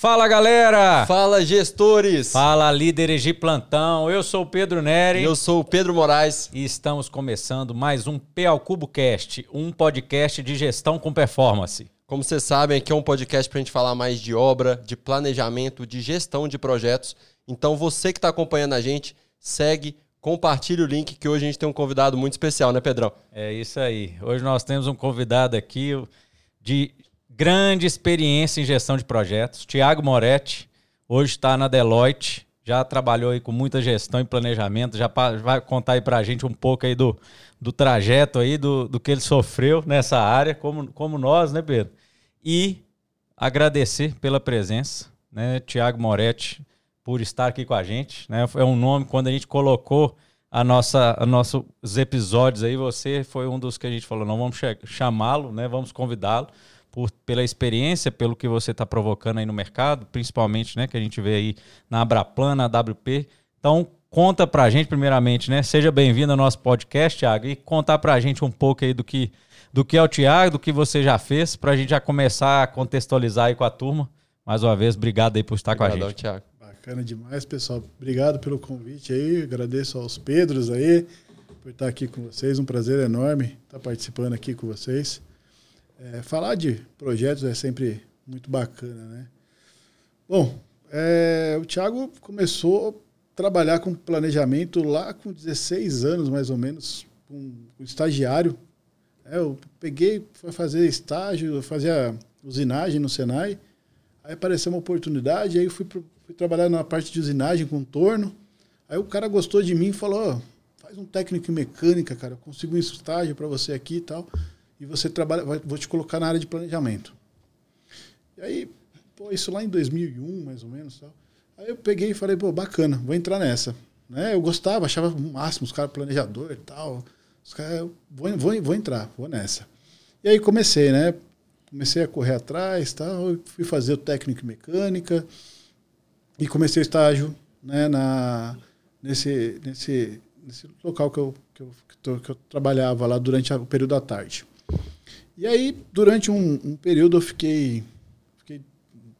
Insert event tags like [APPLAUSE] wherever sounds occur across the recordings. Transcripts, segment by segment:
Fala galera! Fala gestores! Fala líderes de plantão. Eu sou o Pedro Neri. Eu sou o Pedro Moraes. E estamos começando mais um PA Cubo Cast, um podcast de gestão com performance. Como vocês sabem, aqui é um podcast para a gente falar mais de obra, de planejamento, de gestão de projetos. Então você que está acompanhando a gente, segue, compartilhe o link que hoje a gente tem um convidado muito especial, né, Pedrão? É isso aí. Hoje nós temos um convidado aqui de grande experiência em gestão de projetos. Tiago Moretti, hoje está na Deloitte, já trabalhou aí com muita gestão e planejamento, já vai contar aí para a gente um pouco aí do, do trajeto aí, do, do que ele sofreu nessa área, como, como nós, né, Pedro? E agradecer pela presença, né, Tiago Moretti, por estar aqui com a gente, né? É um nome, quando a gente colocou a nossa, a nossos episódios aí, você foi um dos que a gente falou, não vamos chamá-lo, né? Vamos convidá-lo por, pela experiência, pelo que você está provocando aí no mercado, principalmente, né, que a gente vê aí na Abraplan, na WP. Então, conta para a gente, primeiramente, né? Seja bem-vindo ao nosso podcast, Thiago, e contar para a gente um pouco aí do que, do que é o Thiago, do que você já fez, para a gente já começar a contextualizar aí com a turma. Mais uma vez, obrigado aí por estar Obrigadão, com a gente. Thiago. Bacana demais, pessoal. Obrigado pelo convite aí. Agradeço aos Pedros aí por estar aqui com vocês. Um prazer enorme estar participando aqui com vocês. É, falar de projetos é sempre muito bacana, né? Bom, é, o Thiago começou a trabalhar com planejamento lá com 16 anos, mais ou menos, com, com estagiário. É, eu peguei, fui fazer estágio, fazia usinagem no Senai. Aí apareceu uma oportunidade, aí fui, fui trabalhar na parte de usinagem com torno. Aí o cara gostou de mim e falou: oh, faz um técnico em mecânica, cara, eu consigo um estágio para você aqui e tal e você trabalha, vou te colocar na área de planejamento. E aí, pô, isso lá em 2001, mais ou menos, tal. Aí eu peguei e falei, pô, bacana, vou entrar nessa. Né? Eu gostava, achava o máximo os caras planejador e tal. Os caras, vou, vou, vou entrar, vou nessa. E aí comecei, né? Comecei a correr atrás, tal, fui fazer o técnico em mecânica e comecei o estágio, né, na nesse nesse nesse local eu, que eu, que eu, que eu trabalhava lá durante o período da tarde. E aí, durante um, um período, eu fiquei, fiquei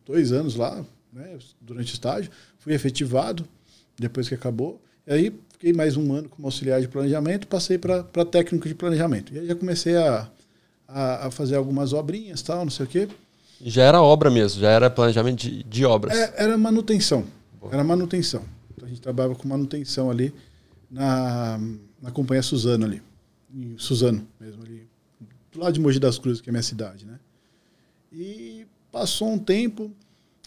dois anos lá, né, durante o estágio, fui efetivado depois que acabou. E aí, fiquei mais um ano como auxiliar de planejamento, passei para técnico de planejamento. E aí já comecei a, a, a, fazer algumas obrinhas, tal, não sei o quê. Já era obra mesmo, já era planejamento de, de obras. É, era manutenção. Boa. Era manutenção. Então, a gente trabalhava com manutenção ali na, na companhia Suzano ali. Em Suzano mesmo ali, lado de Mogi das Cruzes, que é a minha cidade, né? E passou um tempo,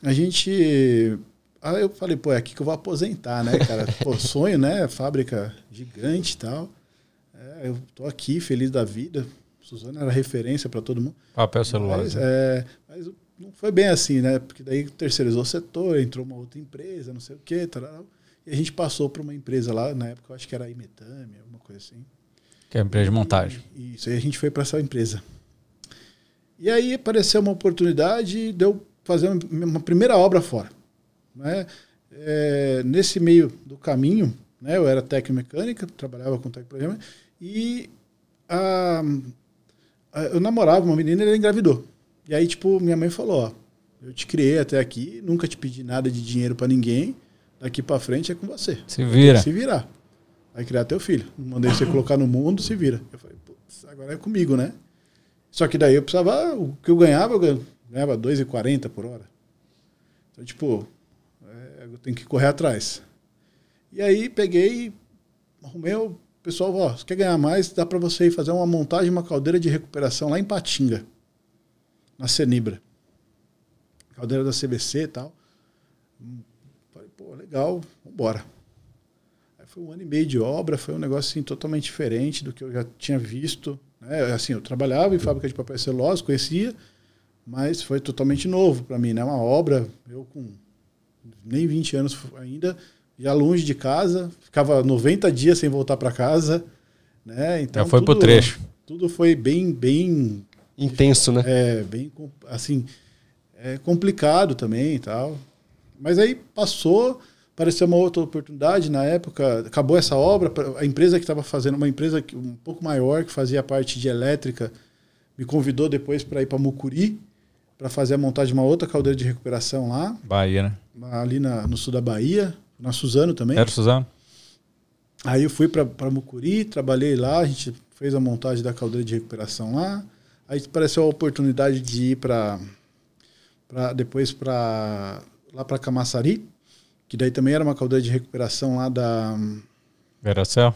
a gente. Aí eu falei, pô, é aqui que eu vou aposentar, né, cara? [LAUGHS] Pô, sonho, né? Fábrica gigante e tal. É, eu tô aqui, feliz da vida. Suzana era referência para todo mundo. Papel celular. Mas, né? é, mas não foi bem assim, né? Porque daí terceirizou o setor, entrou uma outra empresa, não sei o quê. Tal, e a gente passou para uma empresa lá, na época eu acho que era a Imetame, alguma coisa assim. Que é a empresa de montagem. Isso, aí a gente foi para essa empresa. E aí apareceu uma oportunidade de eu fazer uma primeira obra fora. Né? É, nesse meio do caminho, né, eu era técnico mecânica, trabalhava com técnico programa, e a, a, eu namorava uma menina e ela engravidou. E aí, tipo, minha mãe falou, ó, eu te criei até aqui, nunca te pedi nada de dinheiro para ninguém, daqui para frente é com você. Se vira. Se virar. Vai criar teu filho. Mandei você colocar no mundo, se vira. Eu falei, putz, agora é comigo, né? Só que daí eu precisava, o que eu ganhava, eu ganhava 2,40 por hora. Então, tipo, é, eu tenho que correr atrás. E aí peguei, arrumei o pessoal, ó, quer ganhar mais, dá para você ir fazer uma montagem, uma caldeira de recuperação lá em Patinga, na Cenibra. Caldeira da CVC e tal. Falei, pô, legal, vambora. Foi um ano e meio de obra, foi um negócio assim, totalmente diferente do que eu já tinha visto. Né? Assim, eu trabalhava em fábrica de papel celulose, conhecia, mas foi totalmente novo para mim. Né? Uma obra, eu com nem 20 anos ainda, já longe de casa, ficava 90 dias sem voltar para casa. Né? Então, já foi tudo, pro trecho. Tudo foi bem, bem intenso, né? É, bem assim, é complicado também e tal. Mas aí passou, apareceu uma outra oportunidade na época, acabou essa obra, a empresa que estava fazendo, uma empresa um pouco maior, que fazia parte de elétrica, me convidou depois para ir para Mucuri, para fazer a montagem de uma outra caldeira de recuperação lá, Bahia, né? ali na- no sul da Bahia, na Suzano também. Era Suzano? Aí eu fui para Mucuri, trabalhei lá, a gente fez a montagem da caldeira de recuperação lá. Aí apareceu a oportunidade de ir para depois para lá para Camaçari, que daí também era uma caldeira de recuperação lá da, Veracel?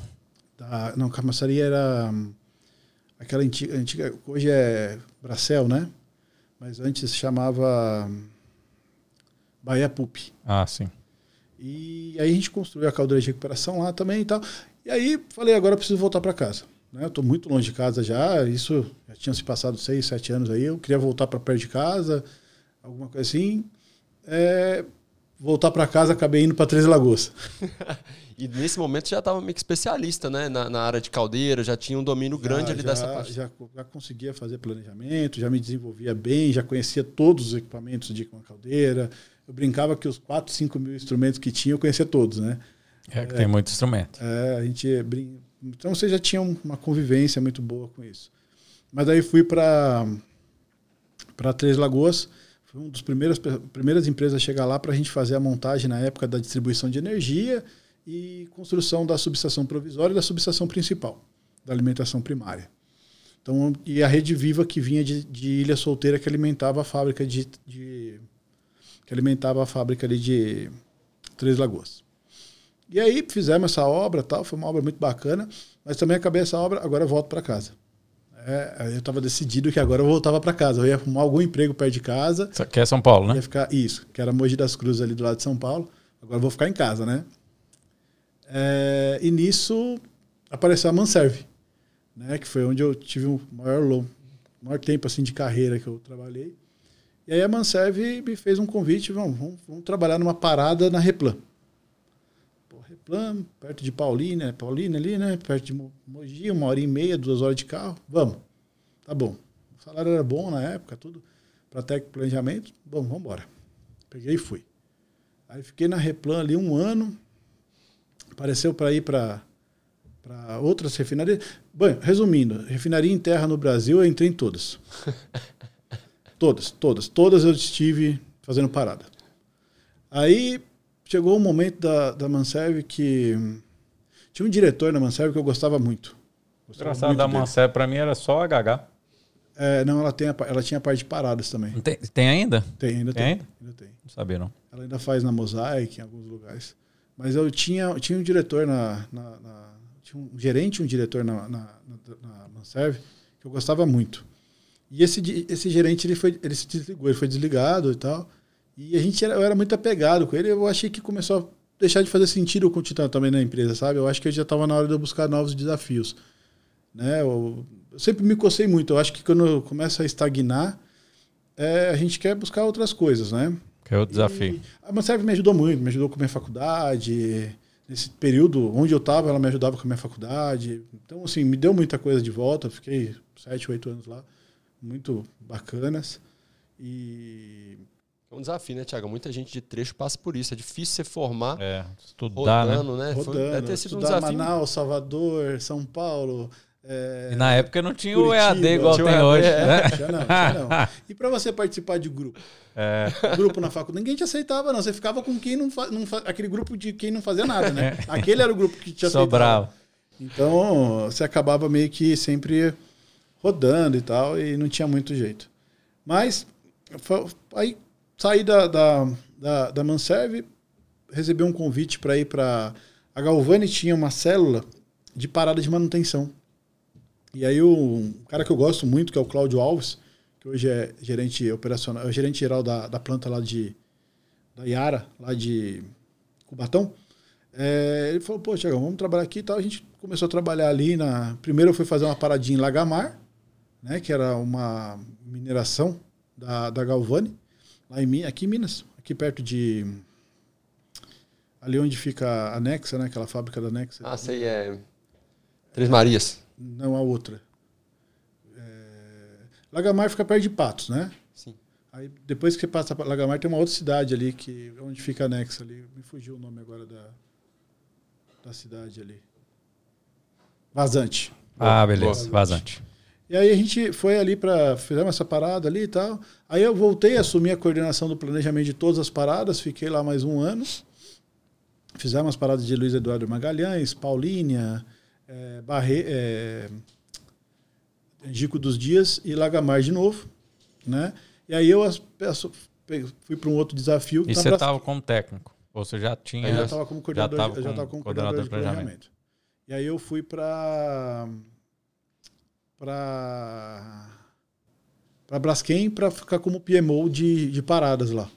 da não, Camaçari era aquela antiga, antiga hoje é Bracel, né? Mas antes se chamava Bahia Pup. Ah, sim. E aí a gente construiu a caldeira de recuperação lá também e tal. E aí falei, agora eu preciso voltar para casa. Né? Eu estou muito longe de casa já, isso já tinha se passado seis, sete anos aí. Eu queria voltar para perto de casa, alguma coisa assim. É, voltar para casa, acabei indo para Três Lagoas. [LAUGHS] E nesse momento já estava meio que especialista, né? Na, na área de caldeira, já tinha um domínio grande Já- ali já, dessa parte. Já, já conseguia fazer planejamento, já me desenvolvia bem, já conhecia todos os equipamentos de uma caldeira. Eu brincava que os 4, 5 mil instrumentos que tinha, eu conhecia todos, né? É que tem muito instrumento. É, a gente brin... Então você já tinha um- uma convivência muito boa com isso. Mas aí fui para para Três Lagoas, foi uma das primeiras primeiras empresas a chegar lá para a gente fazer a montagem na época da distribuição de energia e construção da subestação provisória e da subestação principal da alimentação primária. Então e a rede viva que vinha de, de Ilha Solteira que alimentava a fábrica de, de que alimentava a fábrica ali de Três Lagoas. E aí fizemos essa obra, tal, foi uma obra muito bacana, mas também acabei essa obra, agora volto para casa. É, eu estava decidido que agora eu voltava para casa, eu ia arrumar algum emprego perto de casa, aqui é São Paulo, né? ia ficar isso, que era Mogi das Cruzes ali do lado de São Paulo. Agora eu vou ficar em casa, né? É, e nisso apareceu a Manserve, né? Que foi onde eu tive o maior, maior tempo assim de carreira que eu trabalhei. E aí a Manserve me fez um convite, vamos, vamos, vamos trabalhar numa parada na Replan. Replan, perto de Paulínia, Paulínia ali, né? Perto de Mo- Mogi, uma hora e meia, duas horas de carro. Vamos. Tá bom. O salário era bom na época, tudo. Para técnico planejamento. Bom, vamos embora. Peguei e fui. Aí fiquei na Replan ali um ano. Apareceu para ir para para outras refinarias. Bom, resumindo, refinaria em terra no Brasil, eu entrei em todas. [LAUGHS] todas, todas. Todas eu estive fazendo parada. Aí chegou um momento da, da Manserve que tinha um diretor na Manserve que eu gostava muito. Gostava Engraçado, muito da. Manceb pra mim era só HH. É, não, ela, tem a ela tinha a parte de paradas também. Tem, tem ainda? Tem, ainda Tem tem. ainda? ainda tem. Não sabia, não. Ela ainda faz na Mosaic, em alguns lugares. Mas eu tinha, tinha um diretor na, na- na- Tinha um gerente um diretor na, na, na, na Manserve que eu gostava muito. E esse, esse gerente ele, foi, ele se desligou, ele foi desligado e tal. E a gente era, eu era muito apegado com ele. Eu achei que começou a deixar de fazer sentido eu continuar também na empresa, sabe? Eu acho que eu já estava na hora de eu buscar novos desafios. Né? Eu, eu sempre me cocei muito. Eu acho que quando eu começo a estagnar, é, a gente quer buscar outras coisas, né? Que é o desafio. E a Manserve me ajudou muito, me ajudou com a minha faculdade. Nesse período onde eu estava, ela me ajudava com a minha faculdade. Então, assim, me deu muita coisa de volta. Fiquei sete, oito anos lá, muito bacanas. E É um desafio, né, Tiago? Muita gente de trecho passa por isso. É difícil você formar É, estudar, né? rodando, né? Foi- rodando, deve ter sido um estudar desafio. Manaus, Salvador, São Paulo. é, E na época não tinha o Curitiba, EAD igual tinha o tem hoje, é. né? Tinha não, tinha não. [LAUGHS] E para você participar de grupo? É. Grupo na faculdade, ninguém te aceitava, não. Você ficava com quem não, fa, não fa, aquele grupo de quem não fazia nada, né? [LAUGHS] Aquele era o grupo que te aceitava. Sobrava. Então, você acabava meio que sempre rodando e tal, e não tinha muito jeito. Mas, aí saí da, da, da, da Manserve, recebi um convite para ir para. A Galvani tinha uma célula de parada de manutenção. E aí, o um cara que eu gosto muito, que é o Cláudio Alves, que hoje é gerente operacional, é gerente geral da, da planta lá de. da Iara, lá de Cubatão. É, ele falou, pô, Tiagão, vamos trabalhar aqui e tal. A gente começou a trabalhar ali na. Primeiro eu fui fazer uma paradinha em Lagamar, né? Que era uma mineração da, da Galvani, lá em aqui em Minas, aqui perto de. Ali onde fica a Nexa, né? Aquela fábrica da Nexa. Ah, sei, é. Três Marias. Não a outra. É, Lagamar fica perto de Patos, né? Sim. Aí depois que você passa para Lagamar tem uma outra cidade ali que onde fica a Nexa ali. Me fugiu o nome agora da da cidade ali. Vazante. Ah, beleza. Vazante. E aí a gente foi ali para fizemos essa parada ali e tal. Aí eu voltei a assumir a coordenação do planejamento de todas as paradas, fiquei lá mais um ano. Fizemos as paradas de Luiz Eduardo Magalhães, Paulínia, é, Barre, é, Gico dos Dias e Lagamar de novo, né? E aí eu fui para um outro desafio. E você estava como técnico? Ou você já tinha? Eu já estava como coordenador, já, já como coordenador, de planejamento. planejamento. E aí eu fui para para para Braskem para ficar como PMO de, de paradas lá.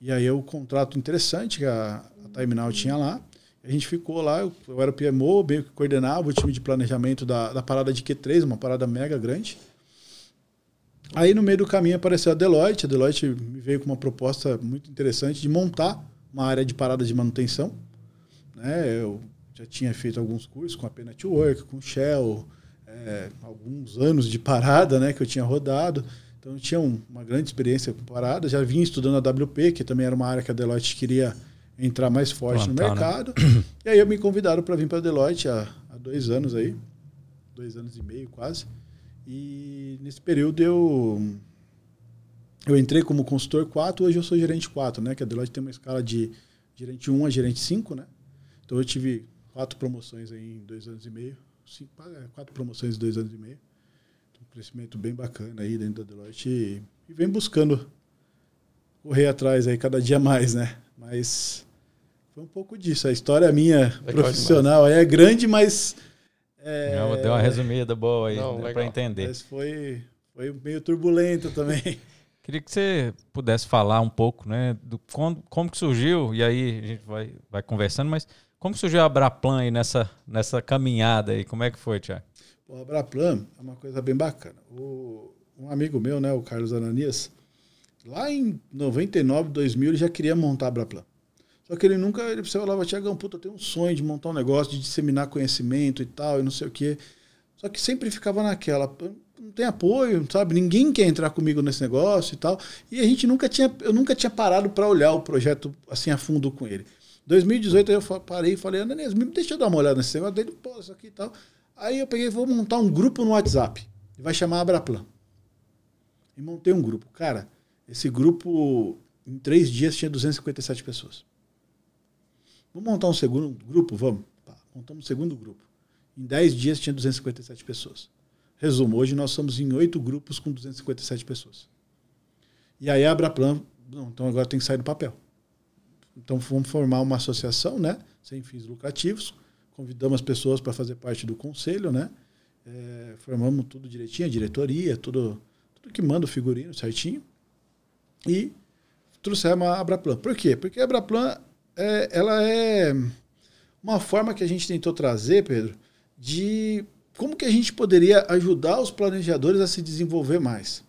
E aí o contrato interessante que a, a Terminal tinha lá. A gente ficou lá, eu, eu era o PMO, meio que coordenava o time de planejamento da, da parada de Q3, uma parada mega grande. Aí no meio do caminho apareceu a Deloitte. A Deloitte me veio com uma proposta muito interessante de montar uma área de paradas de manutenção. Né? Eu já tinha feito alguns cursos com a P Network, com Shell, é, alguns anos de parada né, que eu tinha rodado. Então eu tinha um, uma grande experiência com parada. Já vinha estudando a WP, que também era uma área que a Deloitte queria entrar mais forte Plantar, no né? mercado. Né? E aí eu me convidaram para vir para a Deloitte há, há dois anos aí, dois anos e meio quase. E nesse período eu eu entrei como consultor 4, hoje eu sou gerente 4, né? Que a Deloitte tem uma escala de gerente 1 a gerente 5, né? Então eu tive quatro promoções aí em dois anos e meio cinco, é, quatro promoções em dois anos e meio. Um crescimento bem bacana aí dentro da Deloitte e, e vem buscando correr atrás aí cada dia mais, né? Mas foi um pouco disso. A história minha profissional é grande, mas. É... Não, deu uma resumida boa aí, para entender. Mas foi, foi meio turbulento também. [LAUGHS] Queria que você pudesse falar um pouco, né, do como, como que surgiu, e aí a gente vai, vai conversando, mas como surgiu a Abraplan aí nessa, nessa caminhada aí? Como é que foi, Tiago? O Abraplan é uma coisa bem bacana. O, um amigo meu, né, o Carlos Ananias, lá em 99, 2000, ele já queria montar a Abraplan. Só que ele nunca, ele falava, Tiagão, puta, eu tenho um sonho de montar um negócio, de disseminar conhecimento e tal, e não sei o quê. Só que sempre ficava naquela, não tem apoio, sabe? Ninguém quer entrar comigo nesse negócio e tal. E a gente nunca tinha, eu nunca tinha parado para olhar o projeto assim a fundo com ele. 2018 eu parei e falei, Ananias, deixa eu dar uma olhada nesse negócio dele, pô, isso aqui e tal. Aí eu peguei vou montar um grupo no WhatsApp. Vai chamar Abraplan. E montei um grupo. Cara, esse grupo, em três dias, tinha 257 pessoas. Vamos montar um segundo grupo? Vamos. Tá, montamos um segundo grupo. Em dez dias tinha 257 pessoas. Resumo, hoje nós somos em oito grupos com 257 pessoas. E aí a Abraplan, então agora tem que sair do papel. Então vamos formar uma associação, né, sem fins lucrativos. Convidamos as pessoas para fazer parte do conselho, né? É, formamos tudo direitinho, a diretoria, tudo, tudo que manda o figurino certinho. E trouxemos a Abraplan. Por quê? Porque a Abraplan é, ela é uma forma que a gente tentou trazer, Pedro, de como que a gente poderia ajudar os planejadores a se desenvolver mais,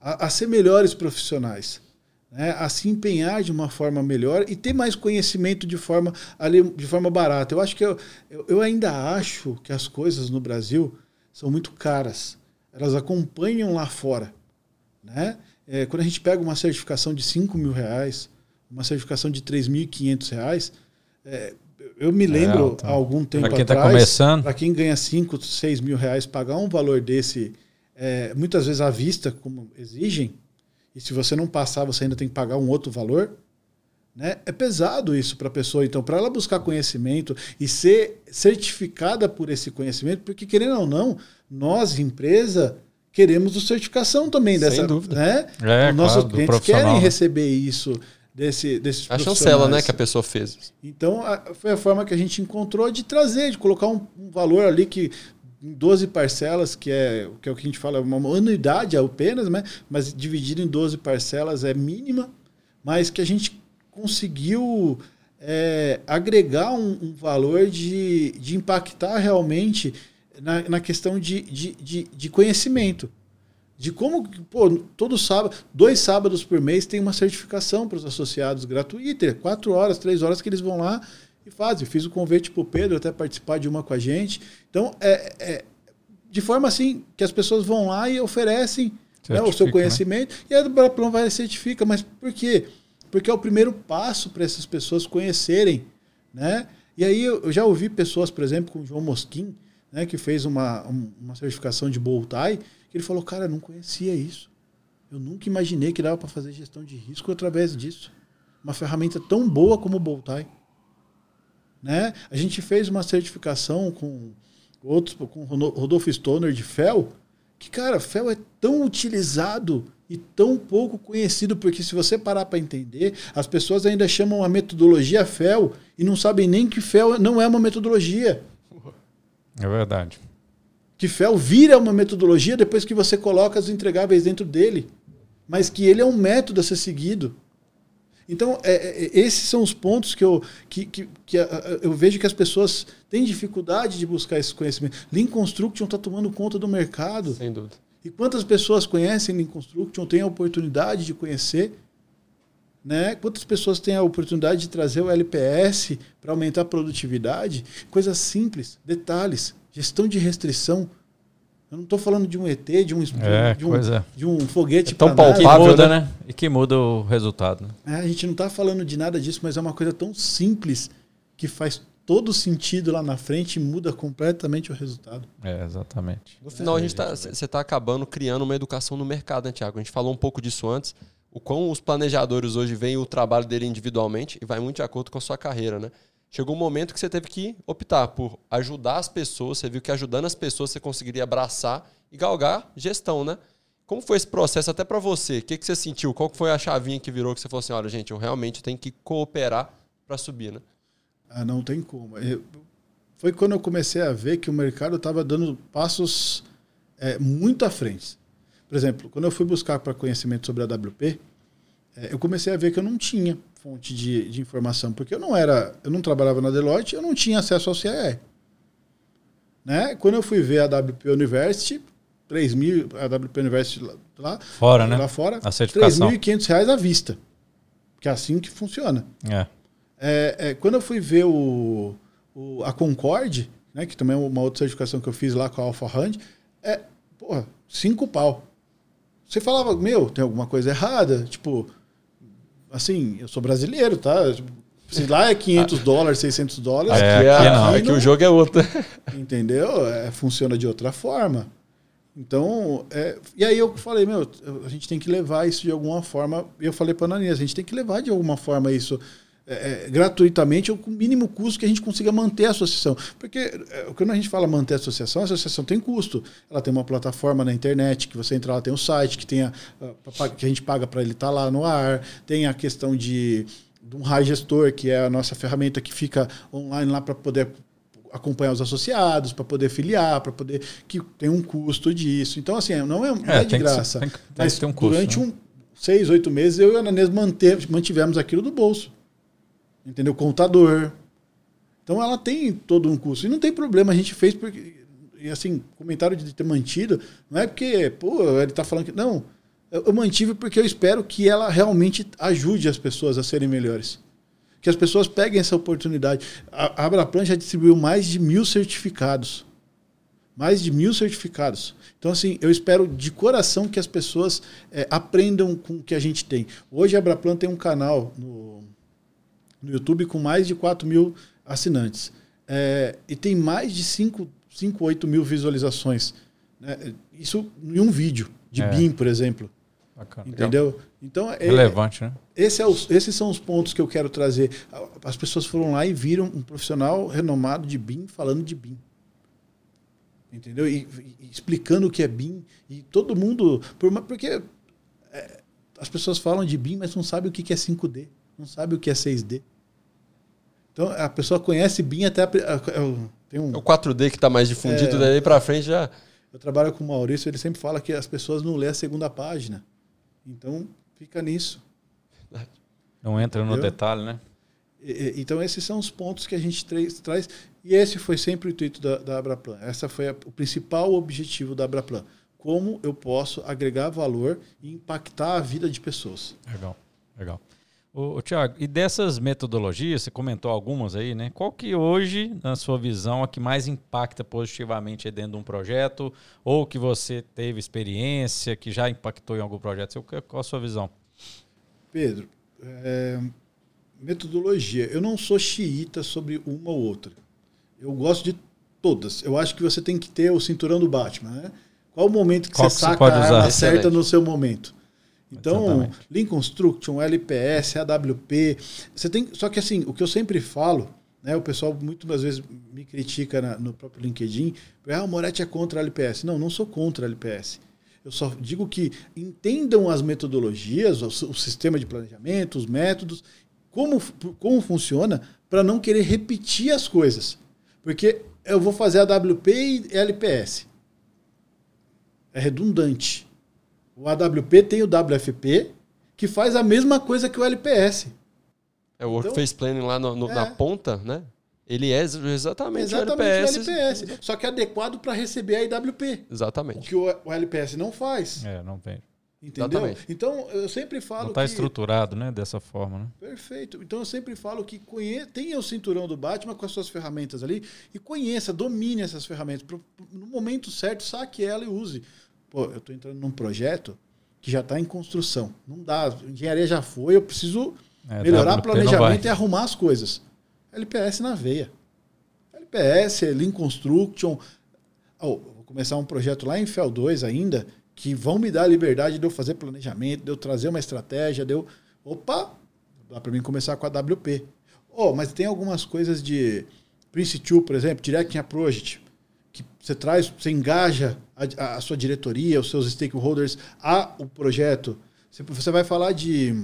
a, a ser melhores profissionais né, a se empenhar de uma forma melhor e ter mais conhecimento de forma, ali, de forma barata. Eu acho que eu, eu, ainda acho que as coisas no Brasil são muito caras. Elas acompanham lá fora. Né? É, quando a gente pega uma certificação de 5 mil reais, uma certificação de 3.500 reais, é, eu me lembro é, há algum tempo pra quem tá atrás, tá começando. para quem ganha 5, 6 mil reais, pagar um valor desse, é, muitas vezes à vista, como exigem, e se você não passar, você ainda tem que pagar um outro valor. Né? É pesado isso para a pessoa. Então, para ela buscar conhecimento e ser certificada por esse conhecimento, porque querendo ou não, nós, empresa, queremos a certificação também dessa. Sem dúvida. Né? É, nossos claro, clientes querem né? receber isso desse, desses A chancela né, que a pessoa fez. Então, a, foi a forma que a gente encontrou de trazer, de colocar um, um valor ali que em 12 parcelas, que é, que é o que a gente fala, uma anuidade apenas, né? mas dividido em 12 parcelas é mínima, mas que a gente conseguiu é, agregar um, um, valor de, de impactar realmente na, na questão de, de, de, de conhecimento. De como, pô, todo sábado, dois sábados por mês tem uma certificação para os associados gratuita, quatro horas, três horas que eles vão lá e fazem. Fiz o convite para o Pedro até participar de uma com a gente. Então, é, é de forma assim que as pessoas vão lá e oferecem né, o seu né? conhecimento né? e a Braplan vai e certifica. Mas por quê? Porque é o primeiro passo para essas pessoas conhecerem. Né? E aí eu já ouvi pessoas, por exemplo, com o João Mosquim, né, que fez uma, uma certificação de Boltai, que ele falou, cara, eu não conhecia isso. Eu nunca imaginei que dava para fazer gestão de risco através disso. Uma ferramenta tão boa como o Boltai. Né? A gente fez uma certificação com outros, com Rodolfo Stoner de FEL, que, cara, FEL é tão utilizado e tão pouco conhecido, porque se você parar para entender, as pessoas ainda chamam a metodologia FEL e não sabem nem que FEL não é uma metodologia. É verdade. Que FEL vira uma metodologia depois que você coloca os entregáveis dentro dele. Mas que ele é um método a ser seguido. Então, é, é, esses são os pontos que eu, que, que, que eu vejo que as pessoas têm dificuldade de buscar esse conhecimento. Lean Construction está tomando conta do mercado. Sem dúvida. E quantas pessoas conhecem Lean Construction, têm a oportunidade de conhecer? Né? Quantas pessoas têm a oportunidade de trazer o LPS para aumentar a produtividade? Coisas simples, detalhes, gestão de restrição. Eu não estou falando de um ET, de um, é, de, um é. de um foguete. É tão palpável, muda, né? E que muda o resultado. Né? É, a gente não está falando de nada disso, mas é uma coisa tão simples que faz todo sentido lá na frente e muda completamente o resultado. É, exatamente. No final, a gente tá, você está acabando criando uma educação no mercado, né, Tiago? A gente falou um pouco disso antes. O quão os planejadores hoje veem o trabalho dele individualmente e vai muito de acordo com a sua carreira, né? Chegou um momento que você teve que optar por ajudar as pessoas. Você viu que ajudando as pessoas você conseguiria abraçar e galgar gestão, né? Como foi esse processo até para você? O que, que você sentiu? Qual foi a chavinha que virou que você falou assim, olha, gente, eu realmente tenho que cooperar para subir, né? Ah, não tem como. Eu, foi quando eu comecei a ver que o mercado estava dando passos é, muito à frente. Por exemplo, quando eu fui buscar para conhecimento sobre a WP, é, eu comecei a ver que eu não tinha fonte de, de, informação, porque eu não era, eu não trabalhava na Deloitte, eu não tinha acesso ao CAE. Né? Quando eu fui ver a WP University, 3 mil, a WP University lá, fora, né? lá fora, a certificação. 3.500 reais à vista. Que é assim que funciona. É. É, é, quando eu fui ver o, o, a Concorde, né, que também é uma outra certificação que eu fiz lá com a Alpha Hand, é, porra, cinco pau. Você falava, meu, tem alguma coisa errada? Tipo, assim, eu sou brasileiro, tá? Se lá é 500 dólares, 600 dólares. É, aqui, é, aqui, não, aqui o jogo é outro. Entendeu? É, funciona de outra forma. Então, é, e aí eu falei, meu, a gente tem que levar isso de alguma forma. E eu falei para a a gente tem que levar de alguma forma isso é, é, gratuitamente ou com o mínimo custo que a gente consiga manter a associação. Porque é, quando a gente fala manter a associação, a associação tem custo. Ela tem uma plataforma na internet, que você entra lá, tem um site, que, tem a, a que a gente paga para ele estar tá lá no ar, tem a questão de, de um RAI gestor, que é a nossa ferramenta que fica online lá para poder acompanhar os associados, para poder filiar, para poder. que tem um custo disso. Então, assim, não é, não é, é de graça. tem, tem, mas um custo, durante né? um seis, oito meses, eu e a Ananês mantivemos aquilo do bolso entendeu? Contador. Então ela tem todo um custo. E não tem problema, a gente fez porque. E assim, comentário de ter mantido, não é porque, pô, ele está falando que. Não. Eu mantive porque eu espero que ela realmente ajude as pessoas a serem melhores. Que as pessoas peguem essa oportunidade. A Abraplan já distribuiu mais de mil certificados. Mais de mil certificados. Então, assim, eu espero de coração que as pessoas é, aprendam com o que a gente tem. Hoje a Abraplan tem um canal no, no YouTube com mais de 4 mil assinantes. É, e tem mais de 5, 5 8 mil visualizações. Né? Isso em um vídeo, de é. BIM, por exemplo. Bacana. Entendeu? Então, é, Relevante, né? Esse é os, esses são os pontos que eu quero trazer. As pessoas foram lá e viram um profissional renomado de BIM falando de BIM. Entendeu? E, e explicando o que é BIM. E todo mundo. Por, porque é, as pessoas falam de BIM, mas não sabem o que é 5D não sabe o que é 6D. Então a pessoa conhece BIM até. A, tem um, é o 4D que está mais difundido, é, daí para frente já. Eu trabalho com o Maurício, ele sempre fala que as pessoas não lêem a segunda página. Então fica nisso. Não entra Entendeu? no detalhe, né? E, então esses são os pontos que a gente traz. E esse foi sempre o intuito da, da Abraplan. Essa foi a, o principal objetivo da Abraplan. Como eu posso agregar valor e impactar a vida de pessoas. Legal, legal. Ô, Tiago, e dessas metodologias, você comentou algumas aí, né? Qual que hoje, na sua visão, a que mais impacta positivamente dentro de um projeto? Ou que você teve experiência, que já impactou em algum projeto? Qual a sua visão? Pedro, é, metodologia. Eu não sou xiita sobre uma ou outra. Eu gosto de todas. Eu acho que você tem que ter o cinturão do Batman, né? Qual o momento que Qual você que você saca pode a arma Excelente. certa no seu momento? Então, Exatamente. Lean Construction, LPS, AWP, você tem. Só que assim, o que eu sempre falo, né? O pessoal muitas vezes me critica na- no próprio LinkedIn, ah, o Moretti é contra a LPS. Não, não sou contra a LPS. Eu só digo que entendam as metodologias, o, o sistema de planejamento, os métodos, como, como funciona, para não querer repetir as coisas. Porque eu vou fazer a WP e LPS. É redundante. O AWP tem o WFP, que faz a mesma coisa que o LPS. É o Então- Workplace Planning lá no- no- É. na ponta, né? Ele é ex- exatamente, Exatamente o LPS. o LPS. Só que é adequado para receber a IWP. O Exatamente. que o, o LPS não faz. É, não tem. Entendeu? Exatamente. Então, eu sempre falo Não está que... estruturado, né? Dessa forma, né? Perfeito. Então eu sempre falo que conhe... tenha o cinturão do Batman com as suas ferramentas ali e conheça, domine essas ferramentas. No momento certo, saque ela e use. Pô, eu estou entrando num projeto que já está em construção. Não dá. A engenharia já foi, eu preciso É, melhorar WP não planejamento e arrumar as coisas. LPS na veia. LPS, Lean Construction. Oh, vou começar um projeto lá em FEL 2 ainda, que vão me dar a liberdade de eu fazer planejamento, de eu trazer uma estratégia, de eu. Opa! Dá para mim começar com a WP. Oh, mas tem algumas coisas de Prince 2, por exemplo, Directing Approach, que você traz, você engaja a, a sua diretoria, os seus stakeholders a o projeto. Você, você vai falar de,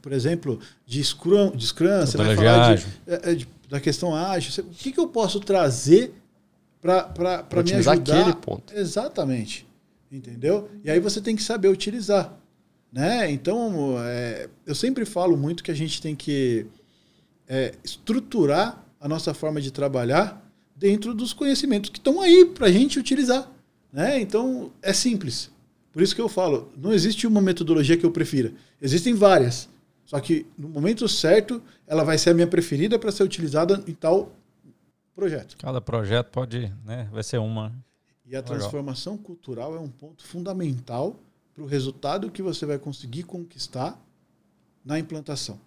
por exemplo, de Scrum, de Scrum você vai falar de, ágil. é, é, de- da questão ágil. Você- o que, que eu posso trazer para me ajudar? aquele ponto. Exatamente. Entendeu? E aí você tem que saber utilizar. Né? Então, é, eu sempre falo muito que a gente tem que é, estruturar a nossa forma de trabalhar dentro dos conhecimentos que estão aí para a gente utilizar. Né? Então, é simples. Por isso que eu falo, não existe uma metodologia que eu prefira. Existem várias. Só que no momento certo, ela vai ser a minha preferida para ser utilizada em tal projeto. Cada projeto pode, né? Vai ser uma. E a Legal. transformação cultural é um ponto fundamental para o resultado que você vai conseguir conquistar na implantação.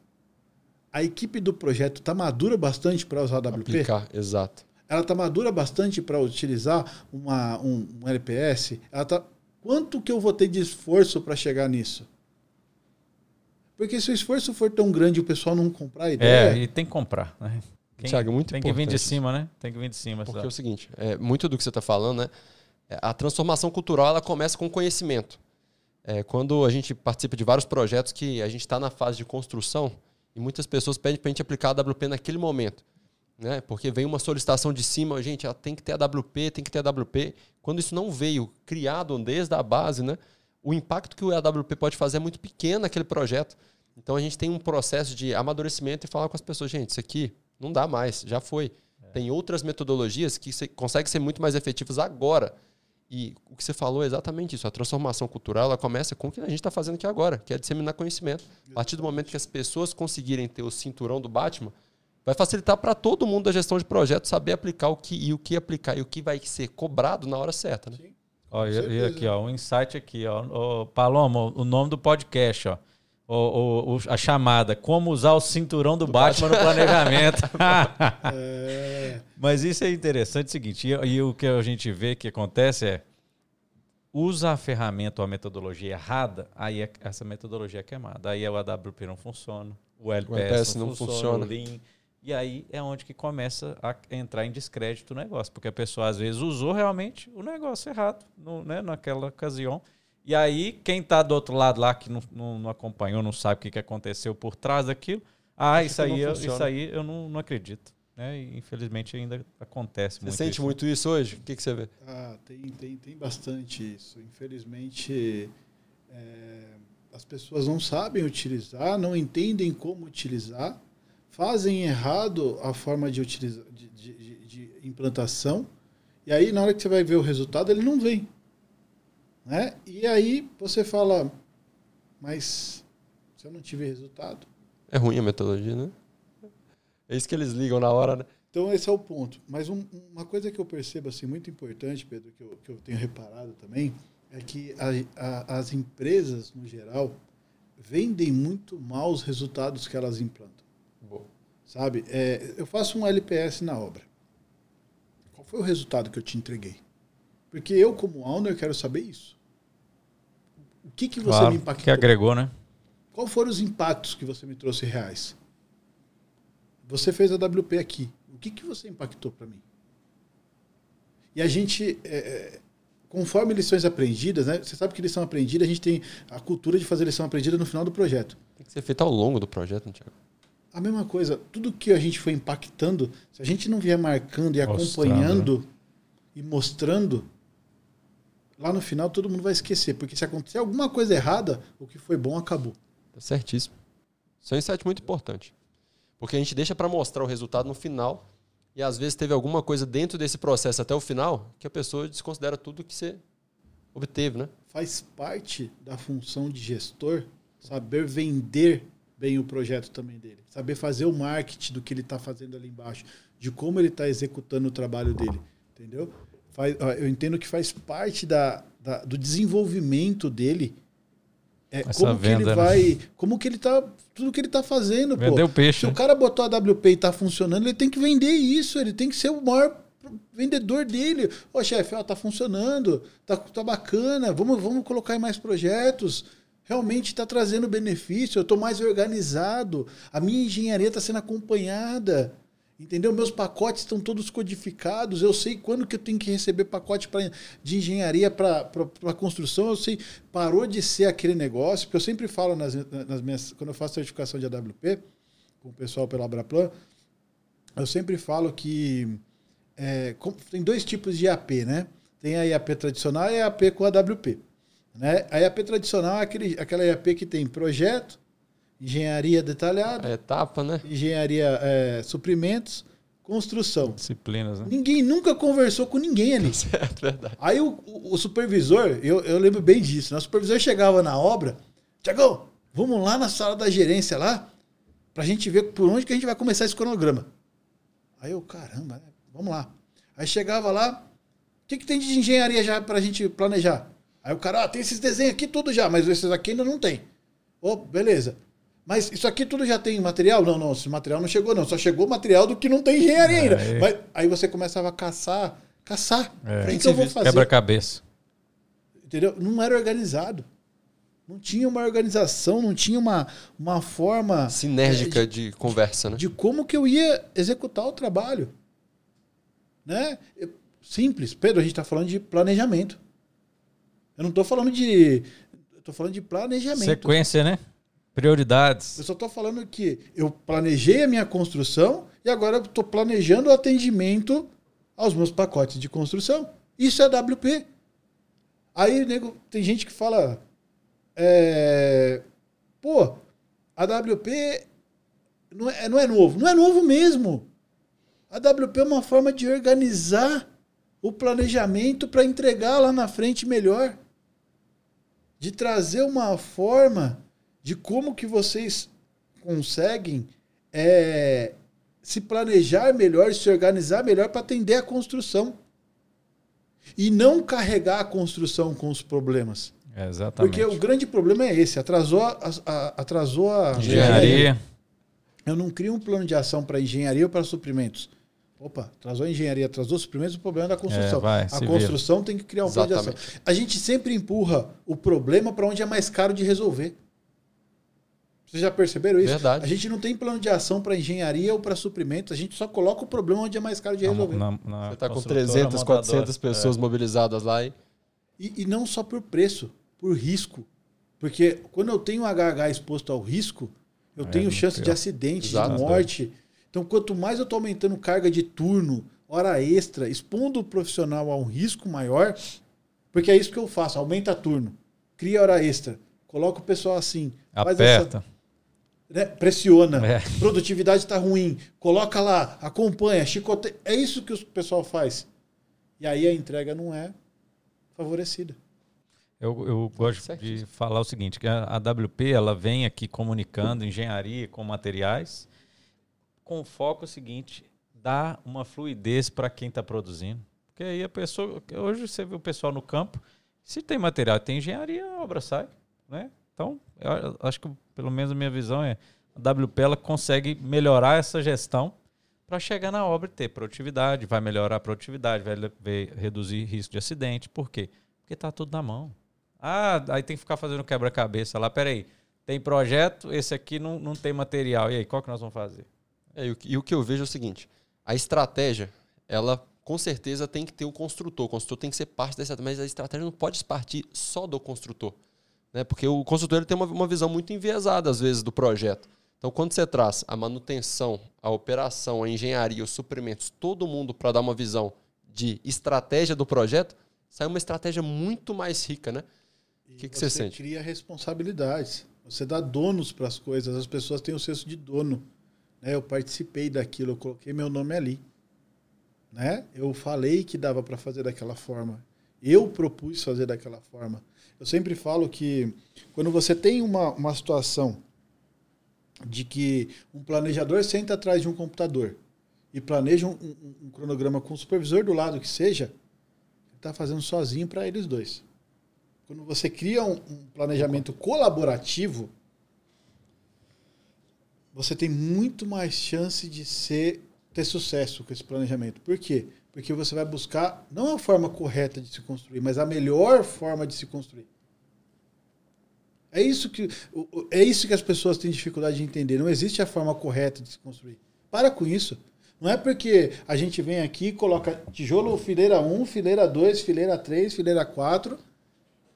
A equipe do projeto está madura bastante para usar a WP? Aplicar, exato. Ela está madura bastante para utilizar uma, um, um LPS? Ela tá... Quanto que eu vou ter de esforço para chegar nisso? Porque se o esforço for tão grande e o pessoal não comprar a É, ideia, e tem que comprar, né? Quem- Thiago, muito Tem que vir de importante cima, né? Tem que vir de cima. Porque é sabe? o seguinte, é, muito do que você está falando, né? é, A transformação cultural ela começa com conhecimento. É, quando a gente participa de vários projetos que a gente está na fase de construção e muitas pessoas pedem para a gente aplicar a WP naquele momento. Né? Porque vem uma solicitação de cima, gente, ela tem que ter a WP, tem que ter a WP. Quando isso não veio criado desde a base, né? o impacto que o AWP pode fazer é muito pequeno naquele projeto. Então a gente tem um processo de amadurecimento e falar com as pessoas, gente, isso aqui não dá mais, já foi. Tem outras metodologias que se- conseguem ser muito mais efetivas agora. E o que você falou é exatamente isso. A transformação cultural ela começa com o que a gente está fazendo aqui agora, que é disseminar conhecimento. A partir do momento que as pessoas conseguirem ter o cinturão do Batman, vai facilitar para todo mundo da gestão de projetos saber aplicar o que e o que aplicar e o que vai ser cobrado na hora certa. Né? Ó, e, e aqui, ó, um insight aqui, ó. Ô, Paloma, o nome do podcast, ó. O, o- o- a chamada, como usar o cinturão do, Batman, no planejamento. [LAUGHS] é, Mas isso é interessante, é o seguinte, e, e o que a gente vê que acontece é, usa a ferramenta ou a metodologia errada, aí é- essa metodologia é queimada. Aí o AWP não funciona, o LPS, LPS não, não funciona, funciona. o Lean, e aí é onde que começa a entrar em descrédito o negócio, porque a pessoa às vezes usou realmente o negócio errado no, né, naquela ocasião. E aí, quem está do outro lado lá, que não, não, não acompanhou, não sabe o que, que aconteceu por trás daquilo, ah, isso aí, eu, isso aí eu não, não acredito. Né? E, infelizmente ainda acontece Você muito sente isso. muito isso hoje? O que, que você vê? Ah, tem, tem, tem bastante isso. Infelizmente, é, as pessoas não sabem utilizar, não entendem como utilizar, fazem errado a forma de, utiliza, de, de, de- implantação, e aí na hora que você vai ver o resultado, ele não vem. Né? E aí você fala, mas se eu não tive resultado, É ruim a metodologia, né? É isso que eles ligam na hora, né? Então esse é o ponto. Mas um- uma coisa que eu percebo assim muito importante, Pedro, que eu, que eu tenho reparado também, é que a- a- as empresas no geral vendem muito mal os resultados que elas implantam. Sabe? É, eu faço um LPS na obra. foi o resultado que eu te entreguei? Porque eu, como owner, quero saber isso. O que, que você Claro, me impactou? que agregou, né? Qual foram os impactos que você me trouxe reais? Você fez a WP aqui. O que, que você impactou para mim? E a gente, é, é, conforme lições aprendidas, né? Você sabe que lição aprendida, a gente tem a cultura de fazer lição aprendida no final do projeto. Tem que ser feito ao longo do projeto, né, Thiago? A mesma coisa, tudo que a gente foi impactando, se a gente não vier marcando e Mostrando, acompanhando e mostrando, lá no final todo mundo vai esquecer. Porque se acontecer alguma coisa errada, o que foi bom acabou. Tá certíssimo. Isso é um insight muito importante. Porque a gente deixa para mostrar o resultado no final e às vezes teve alguma coisa dentro desse processo até o final que a pessoa desconsidera tudo que você obteve, né? faz parte da função de gestor saber vender bem o projeto também dele, saber fazer o marketing do que ele está fazendo ali embaixo, de como ele está executando o trabalho dele, entendeu? Faz, eu entendo que faz parte da, da- do desenvolvimento dele. É, como que ele venda, né? vai, como que ele tá, tudo que ele tá fazendo, pô. Vendeu o peixe. Se o né? cara botou a WP e tá funcionando, ele tem que vender isso, ele tem que ser o maior vendedor dele. Ô, chefe, ó, tá funcionando, tá, tá bacana, vamos, vamos colocar em mais projetos. Realmente está trazendo benefício, eu estou mais organizado, a minha engenharia está sendo acompanhada. Entendeu? Meus pacotes estão todos codificados. Eu sei quando que eu tenho que receber pacote pra, de engenharia para construção. Eu sei, parou de ser aquele negócio, porque eu sempre falo nas, nas minhas. Quando eu faço certificação de AWP, com o pessoal pela Abraplan, eu sempre falo que é, tem dois tipos de IAP, né? Tem a IAP tradicional e a IAP com AWP. Né? A IAP tradicional é aquele, aquela IAP que tem projeto, engenharia detalhada, A etapa, né? engenharia é, suprimentos, construção. Disciplinas, né? Ninguém nunca conversou com ninguém ali. [LAUGHS] Certo, verdade. Aí o, o- o supervisor, eu, eu lembro bem disso, né? o supervisor chegava na obra, Tiagão, vamos lá na sala da gerência lá, pra gente ver por onde que a gente vai começar esse cronograma. Aí eu, caramba, né? vamos lá. Aí chegava lá, o que, que tem de engenharia já pra gente planejar? Aí o cara, ah, tem esses desenhos aqui tudo já, mas esses aqui ainda não tem. Ô, beleza. Mas isso aqui tudo já tem material? Não, não, esse material não chegou, não. Só chegou material do que não tem engenharia ainda. Aí. Mas, aí você começava a caçar, caçar. É. O que, eu vou fazer? Quebra-cabeça. Entendeu? Não era organizado. Não tinha uma organização, não tinha uma, uma forma Sinérgica de conversa, né? de como que eu ia executar o trabalho. Né? Simples. Pedro, a gente está falando de planejamento. Eu não estou falando de. Eu estou falando de planejamento. Sequência, né? Prioridades. Eu só estou falando que eu planejei a minha construção e agora eu estou planejando o atendimento aos meus pacotes de construção. Isso é WP. Aí, nego, tem gente que fala. é, pô, a WP não é, não é novo. Não é novo mesmo. A WP é uma forma de organizar o planejamento para entregar lá na frente melhor. De trazer uma forma de como que vocês conseguem é, se planejar melhor, se organizar melhor para atender a construção. E não carregar a construção com os problemas. É, exatamente. Porque o grande problema é esse, atrasou a, a- atrasou a Engenharia. Eu não crio um plano de ação para engenharia ou para suprimentos. Opa, atrasou a engenharia, atrasou os suprimentos, o problema é da construção. É, vai, a se vira. construção tem que criar um plano de ação. A gente sempre empurra o problema para onde é mais caro de resolver. Vocês já perceberam isso? Verdade. A gente não tem plano de ação para engenharia ou para suprimentos, a gente só coloca o problema onde é mais caro de resolver. Na- na Você tá com construtora 300, montadora. 400 pessoas mobilizadas lá e E, e não só por preço, por risco. Porque quando eu tenho um HH exposto ao risco, eu É, tenho chance de pior. acidente, Exato. de morte. Então, quanto mais eu estou aumentando carga de turno, hora extra, expondo o profissional a um risco maior, porque é isso que eu faço, aumenta turno, cria hora extra, coloca o pessoal assim, faz essa- Aperta. né, pressiona, É. produtividade está ruim, coloca lá, acompanha, chicoteia. É isso que o pessoal faz. E aí a entrega não é favorecida. Eu, eu gosto Certíssimo. de falar o seguinte, que a a WP ela vem aqui comunicando engenharia com materiais, com o foco seguinte, dar uma fluidez para quem está produzindo. Porque aí a pessoa, hoje você vê o pessoal no campo, se tem material, tem engenharia, a obra sai, né? Então, acho que pelo menos a minha visão é a WP ela consegue melhorar essa gestão para chegar na obra e ter produtividade, vai melhorar a produtividade, vai reduzir risco de acidente. Por quê? Porque está tudo na mão. Ah, aí tem que ficar fazendo quebra-cabeça lá. Peraí, tem projeto, esse aqui não, não tem material. E aí, qual que nós vamos fazer? É, e, o, que eu vejo é o seguinte: a estratégia, ela com certeza tem que ter o construtor. O construtor tem que ser parte dessa, mas a estratégia não pode partir só do construtor. Né? Porque o construtor ele tem uma, uma visão muito enviesada, às vezes, do projeto. Então, quando você traz a manutenção, a operação, a engenharia, os suprimentos, todo mundo para dar uma visão de estratégia do projeto, sai uma estratégia muito mais rica, né? O que, que você, você sente? cria responsabilidades. Você dá donos para as coisas. As pessoas têm o senso de dono. Né? Eu participei daquilo, eu coloquei meu nome ali. Né? Eu falei que dava para fazer daquela forma. Eu propus fazer daquela forma. Eu sempre falo que quando você tem uma, uma situação de que um planejador senta atrás de um computador e planeja um, um, um cronograma com o supervisor do lado que seja, ele está fazendo sozinho para eles dois. Quando você cria um, um planejamento colaborativo, você tem muito mais chance de ser ter sucesso com esse planejamento. Por quê? Porque você vai buscar não a forma correta de se construir, mas a melhor forma de se construir. É isso que, é isso que as pessoas têm dificuldade de entender. Não existe a forma correta de se construir. Para com isso. Não é porque a gente vem aqui e coloca tijolo fileira 1, fileira 2, fileira 3, fileira 4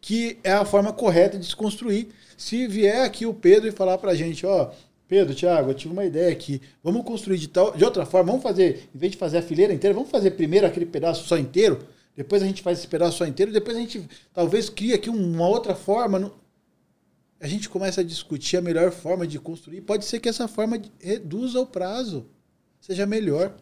que é a forma correta de se construir. Se vier aqui o Pedro e falar para a gente, ó, Pedro, Thiago, eu tive uma ideia aqui, vamos construir de, tal, de outra forma, vamos fazer, em vez de fazer a fileira inteira, vamos fazer primeiro aquele pedaço só inteiro, depois a gente faz esse pedaço só inteiro, depois a gente talvez cria aqui uma outra forma. A gente começa a discutir a melhor forma de construir. Pode ser que essa forma reduza o prazo, seja melhor.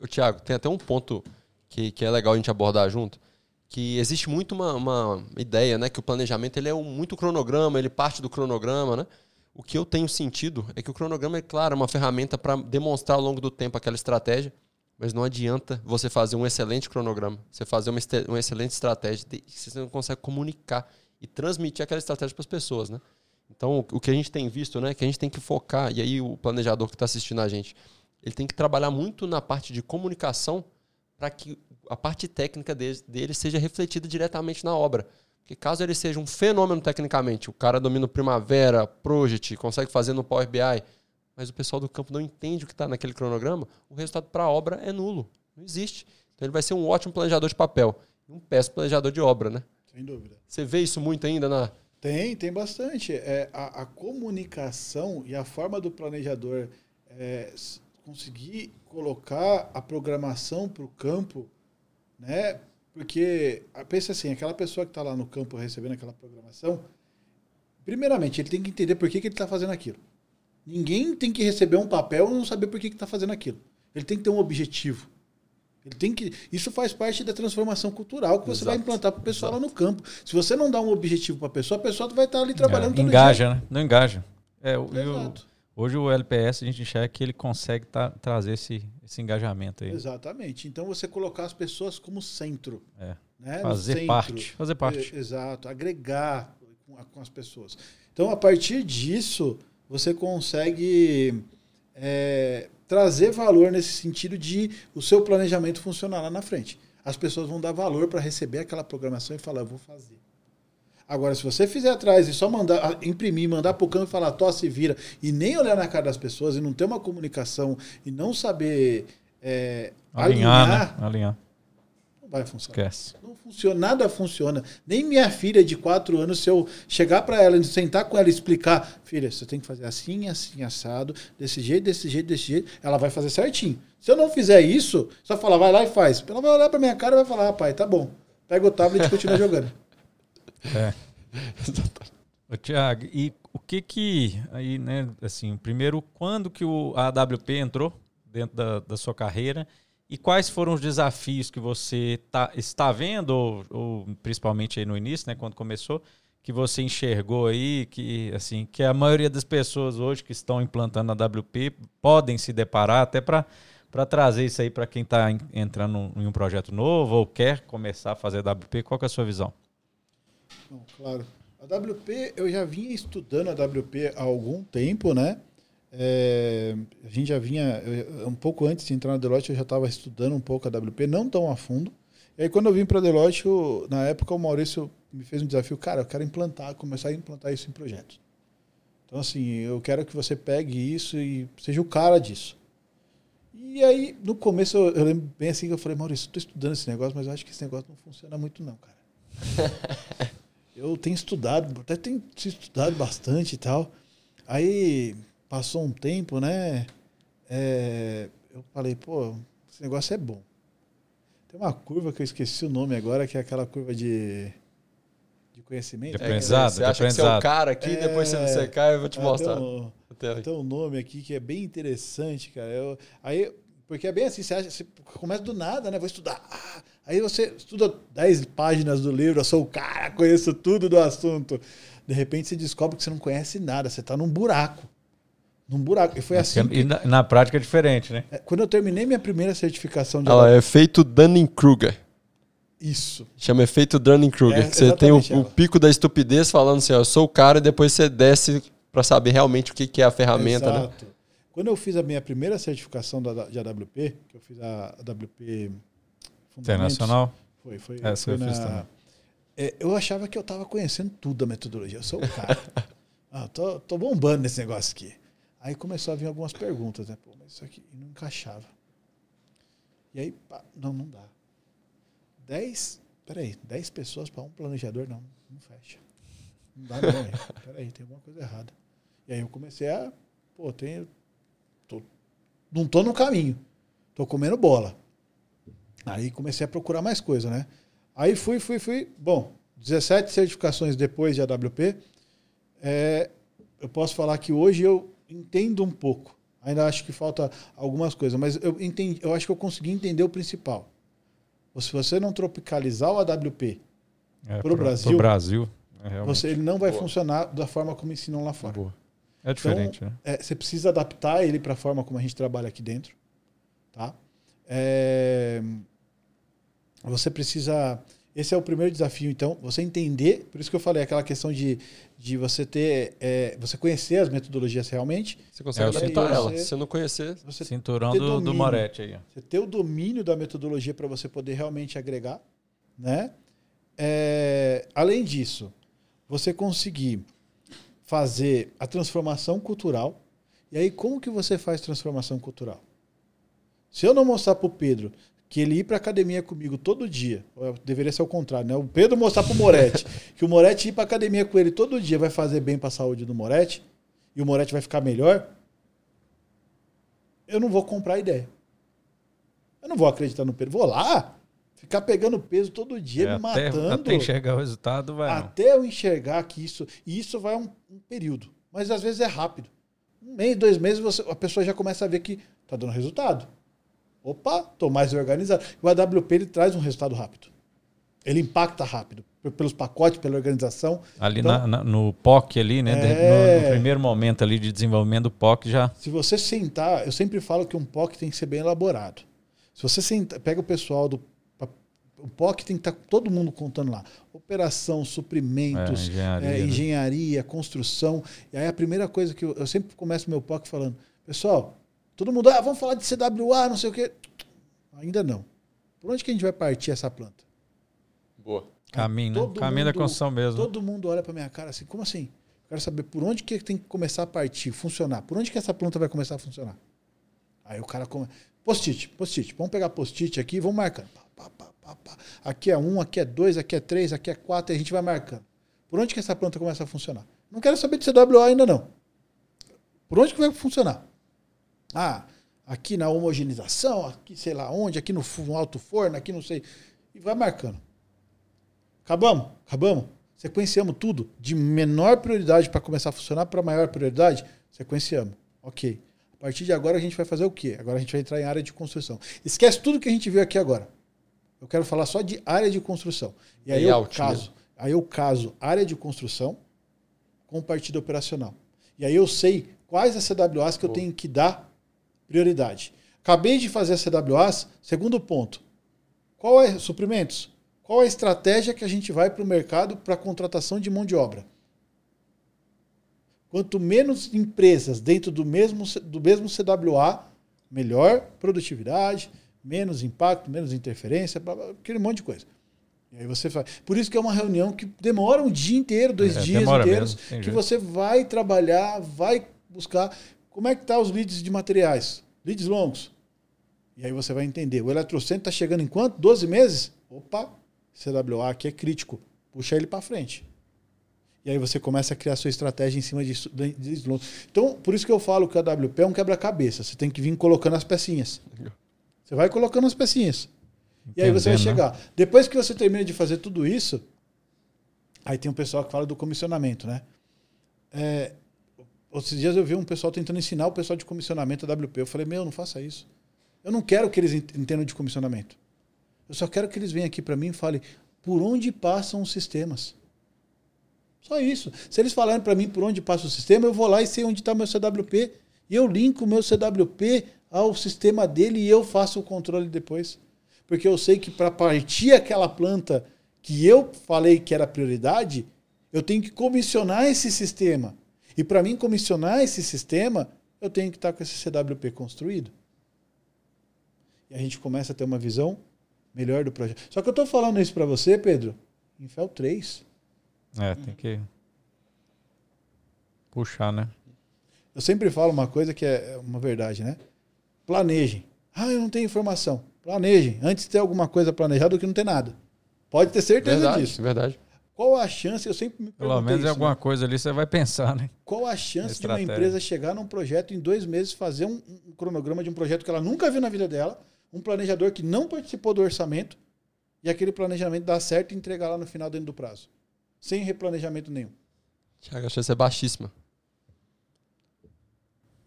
O Thiago, tem até um ponto que, que é legal a gente abordar junto que existe muito uma, uma, ideia, né, que o planejamento ele é um, muito cronograma, ele parte do cronograma, né? O que eu tenho sentido é que o cronograma é claro, é uma ferramenta para demonstrar ao longo do tempo aquela estratégia, mas não adianta você fazer um excelente cronograma, você fazer uma, uma excelente estratégia, você não consegue comunicar e transmitir aquela estratégia para as pessoas, né? Então, o que a gente tem visto, né, que a gente tem que focar, e aí o planejador que está assistindo a gente, ele tem que trabalhar muito na parte de comunicação para que a parte técnica dele seja refletida diretamente na obra. Porque caso ele seja um fenômeno tecnicamente, o cara domina o Primavera, Project, consegue fazer no Power BI, mas o pessoal do campo não entende o que está naquele cronograma, o resultado para a obra é nulo. Não existe. Então ele vai ser um ótimo planejador de papel e um péssimo planejador de obra, né? Sem dúvida. Você vê isso muito ainda na. Tem, tem bastante. É, a, a comunicação e a forma do planejador é, conseguir colocar a programação para o campo né? Porque, ah, pensa assim, aquela pessoa que está lá no campo recebendo aquela programação, primeiramente, ele tem que entender por que, que ele está fazendo aquilo. Ninguém tem que receber um papel e não saber por que está fazendo aquilo. Ele tem que ter um objetivo. Ele tem que. Isso faz parte da transformação cultural que você Exato. vai implantar para o pessoal Exato. lá no campo. Se você não dá um objetivo para a pessoa, a pessoa vai estar tá ali trabalhando é, todo engaja, dia. Né? Não engaja. É, eu, Hoje o LPS a gente enxerga que ele consegue tá, trazer esse, esse engajamento aí. Exatamente. Então você colocar as pessoas como centro. É. Né? Fazer centro, parte. Fazer parte. Exato. Agregar com, com, as pessoas. Então, a partir disso, você consegue é, trazer valor nesse sentido de o seu planejamento funcionar lá na frente. As pessoas vão dar valor para receber aquela programação e falar, eu vou fazer. Agora, se você fizer atrás e só mandar imprimir, mandar para o campo e falar tosse e vira, e nem olhar na cara das pessoas e não ter uma comunicação e não saber é, alinhar, alinhar, né? alinhar, não vai funcionar. Esquece. Não funciona, nada funciona. Nem minha filha de quatro anos, se eu chegar para ela, sentar com ela e explicar, filha, você tem que fazer assim, assim, assado, desse jeito, desse jeito, desse jeito, ela vai fazer certinho. Se eu não fizer isso, só falar, vai lá e faz. Ela vai olhar para minha cara e vai falar, ah, pai, tá bom. Pega o tablet e continua jogando. É. [LAUGHS] Ô, Tiago, e o que que aí, né, assim, primeiro, quando que o AWP entrou dentro da, da sua carreira e quais foram os desafios que você tá, está vendo, ou, ou, principalmente aí no início, né, quando começou, que você enxergou aí, que assim, que a maioria das pessoas hoje que estão implantando a AWP podem se deparar até para para trazer isso aí para quem está entrando em um projeto novo ou quer começar a fazer AWP, qual é a sua visão? Não, claro. A WP, eu já vinha estudando a WP há algum tempo, né? É, a gente já vinha, um pouco antes de entrar na Deloitte, eu já estava estudando um pouco a WP, não tão a fundo. E aí, quando eu vim para a Deloitte, eu, na época, o Maurício me fez um desafio. Cara, eu quero implantar, começar a implantar isso em projetos. Então, assim, eu quero que você pegue isso e seja o cara disso. E aí, no começo, eu, eu lembro bem assim que eu falei, Maurício, estou estudando esse negócio, mas eu acho que esse negócio não funciona muito, não, cara. [LAUGHS] eu tenho estudado, até tenho estudado bastante e tal. Aí passou um tempo, né? É, eu falei, pô, esse negócio é bom. Tem uma curva que eu esqueci o nome agora, que é aquela curva de, de conhecimento. De aprendizado. É, você acha que você é o cara aqui, é, depois você não você cai, eu vou te mostrar. Tem um, tem um nome aqui que é bem interessante, cara. Eu, aí, porque é bem assim, você, acha, você começa do nada, né? Vou estudar. Ah, aí você estuda 10 páginas do livro, eu sou o cara, conheço tudo do assunto. De repente você descobre que você não conhece nada, você está num buraco num buraco. E foi assim. Que... E na, na, prática é diferente, né? É, quando eu terminei minha primeira certificação de. Ah, é efeito Dunning-Kruger. Isso. Chama efeito Dunning-Kruger. É, você tem o, o, pico da estupidez falando assim, ó, eu sou o cara, e depois você desce para saber realmente o que, que é a ferramenta, né? Exato. né? Quando eu fiz a minha primeira certificação da, de AWP, que eu fiz a AWP Internacional? Foi, foi. Essa foi eu na, fiz também. É, eu achava que eu estava conhecendo tudo a metodologia. Eu sou o cara. [LAUGHS] ah, tô, tô bombando nesse negócio aqui. Aí começou a vir algumas perguntas, né? Pô, mas isso aqui não encaixava. E aí, pá, não, não dá. Dez, peraí, dez pessoas para um planejador, não, não fecha. Não dá não, aí. [LAUGHS] peraí, tem alguma coisa errada. E aí eu comecei a, pô, tenho, tô, não tô no caminho, tô comendo bola. Aí comecei a procurar mais coisa, né? Aí fui, fui, fui, bom, 17 certificações depois de AWP, é, eu posso falar que hoje eu entendo um pouco. Ainda acho que falta algumas coisas, mas eu entendi, eu acho que eu consegui entender o principal. Se você não tropicalizar o AWP é, para o Brasil, Brasil é você, ele não vai Boa. funcionar da forma como ensinam lá fora. Boa. É diferente, então, né? É, você precisa adaptar ele para a forma como a gente trabalha aqui dentro. Tá? É, você precisa esse é o primeiro desafio, então, você entender, por isso que eu falei, aquela questão de, de você ter, é, você conhecer as metodologias realmente. Você consegue é, adaptar ela. Se você não conhecer, você Cinturão do, domínio, do Moretti aí. Você ter o domínio da metodologia para você poder realmente agregar, né? É, além disso, você conseguir fazer a transformação cultural. E aí, como que você faz transformação cultural? Se eu não mostrar para o Pedro que ele ir para academia comigo todo dia, deveria ser o contrário, né? O Pedro mostrar para o Moretti [LAUGHS] que o Moretti ir para academia com ele todo dia vai fazer bem para a saúde do Moretti e o Moretti vai ficar melhor. Eu não vou comprar a ideia. Eu não vou acreditar no Pedro. Vou lá, ficar pegando peso todo dia, é, me até, matando. Até enxergar o resultado, vai. Até eu enxergar que isso. E isso vai um, um período. Mas às vezes é rápido. Um mês, dois meses, você, a pessoa já começa a ver que está dando resultado. Opa, estou mais organizado. O AWP ele traz um resultado rápido. Ele impacta rápido. Pelos pacotes, pela organização. Ali então, na, na, no POC ali, né? É... No, no, primeiro momento ali de desenvolvimento do POC já. Se você sentar, eu sempre falo que um POC tem que ser bem elaborado. Se você sentar, pega o pessoal do. O POC tem que estar tá todo mundo contando lá. Operação, suprimentos, é, engenharia, é, engenharia né? construção. E aí a primeira coisa que eu, eu sempre começo meu POC falando, pessoal, Todo mundo, ah, vamos falar de CWA, não sei o quê. Ainda não. Por onde que a gente vai partir essa planta? Boa. Caminho, né? Caminho mundo, da construção mesmo. Todo mundo olha para minha cara assim, como assim? Eu quero saber por onde que tem que começar a partir, funcionar. Por onde que essa planta vai começar a funcionar? Aí o cara come... Post-it, post-it. Vamos pegar post-it aqui e vamos marcando. Pá, pá, pá, aqui é um, aqui é dois, aqui é três, aqui é quatro, e a gente vai marcando. Por onde que essa planta começa a funcionar? Não quero saber de CWA ainda não. Por onde que vai funcionar? Ah, aqui na homogeneização, aqui sei lá onde, aqui no, no alto forno, aqui não sei. E vai marcando. Acabamos? Acabamos? Sequenciamos tudo. De menor prioridade para começar a funcionar para maior prioridade? Sequenciamos. Ok. A partir de agora a gente vai fazer o quê? Agora a gente vai entrar em área de construção. Esquece tudo que a gente viu aqui agora. Eu quero falar só de área de construção. E aí eu caso, aí eu caso área de construção com partida operacional. E aí eu sei quais as CWAs que Pô. eu tenho que dar prioridade. Acabei de fazer a CWAs, segundo ponto. Qual é suprimentos? Qual é a estratégia que a gente vai para o mercado para contratação de mão de obra? Quanto menos empresas dentro do mesmo, do mesmo CWA, melhor produtividade, menos impacto, menos interferência, aquele monte de coisa. E aí você faz. Por isso que é uma reunião que demora um dia inteiro, dois é, dias inteiros, mesmo, que jeito. você vai trabalhar, vai buscar. Como é que tá os leads de materiais? Leads longos. E aí você vai entender. O eletrocentro está chegando em quanto? 12 meses? Opa, CWA aqui é crítico. Puxa ele para frente. E aí você começa a criar sua estratégia em cima disso. disso. Então, por isso que eu falo que a WP é um quebra-cabeça. Você tem que vir colocando as pecinhas. Você vai colocando as pecinhas. E aí você vai chegar. Depois que você termina de fazer tudo isso, aí tem um pessoal que fala do comissionamento, né? É, outros dias eu vi um pessoal tentando ensinar o pessoal de comissionamento da WP. Eu falei, meu, não faça isso. Eu não quero que eles entendam de comissionamento. Eu só quero que eles venham aqui para mim e falem por onde passam os sistemas. Só isso. Se eles falarem para mim por onde passa o sistema, eu vou lá e sei onde está meu CWP. E eu linko o meu CWP ao sistema dele e eu faço o controle depois. Porque eu sei que para partir aquela planta que eu falei que era prioridade, eu tenho que comissionar esse sistema. E para mim comissionar esse sistema, eu tenho que estar tá com esse CWP construído. E a gente começa a ter uma visão melhor do projeto. Só que eu estou falando isso para você, Pedro, em FEL 3. É, tem que puxar, né? Eu sempre falo uma coisa que é uma verdade, né? Planejem. Ah, eu não tenho informação. Planejem. Antes de ter alguma coisa planejada do que não ter nada. Pode ter certeza verdade, disso. Verdade. Qual a chance, eu sempre me Pelo menos isso, alguma né? coisa ali você vai pensar, né? Qual a chance de uma empresa chegar num projeto em dois meses, fazer um, um cronograma de um projeto que ela nunca viu na vida dela, um planejador que não participou do orçamento, e aquele planejamento dar certo e entregar lá no final dentro do prazo? sem replanejamento nenhum. Tiago, a chance é baixíssima.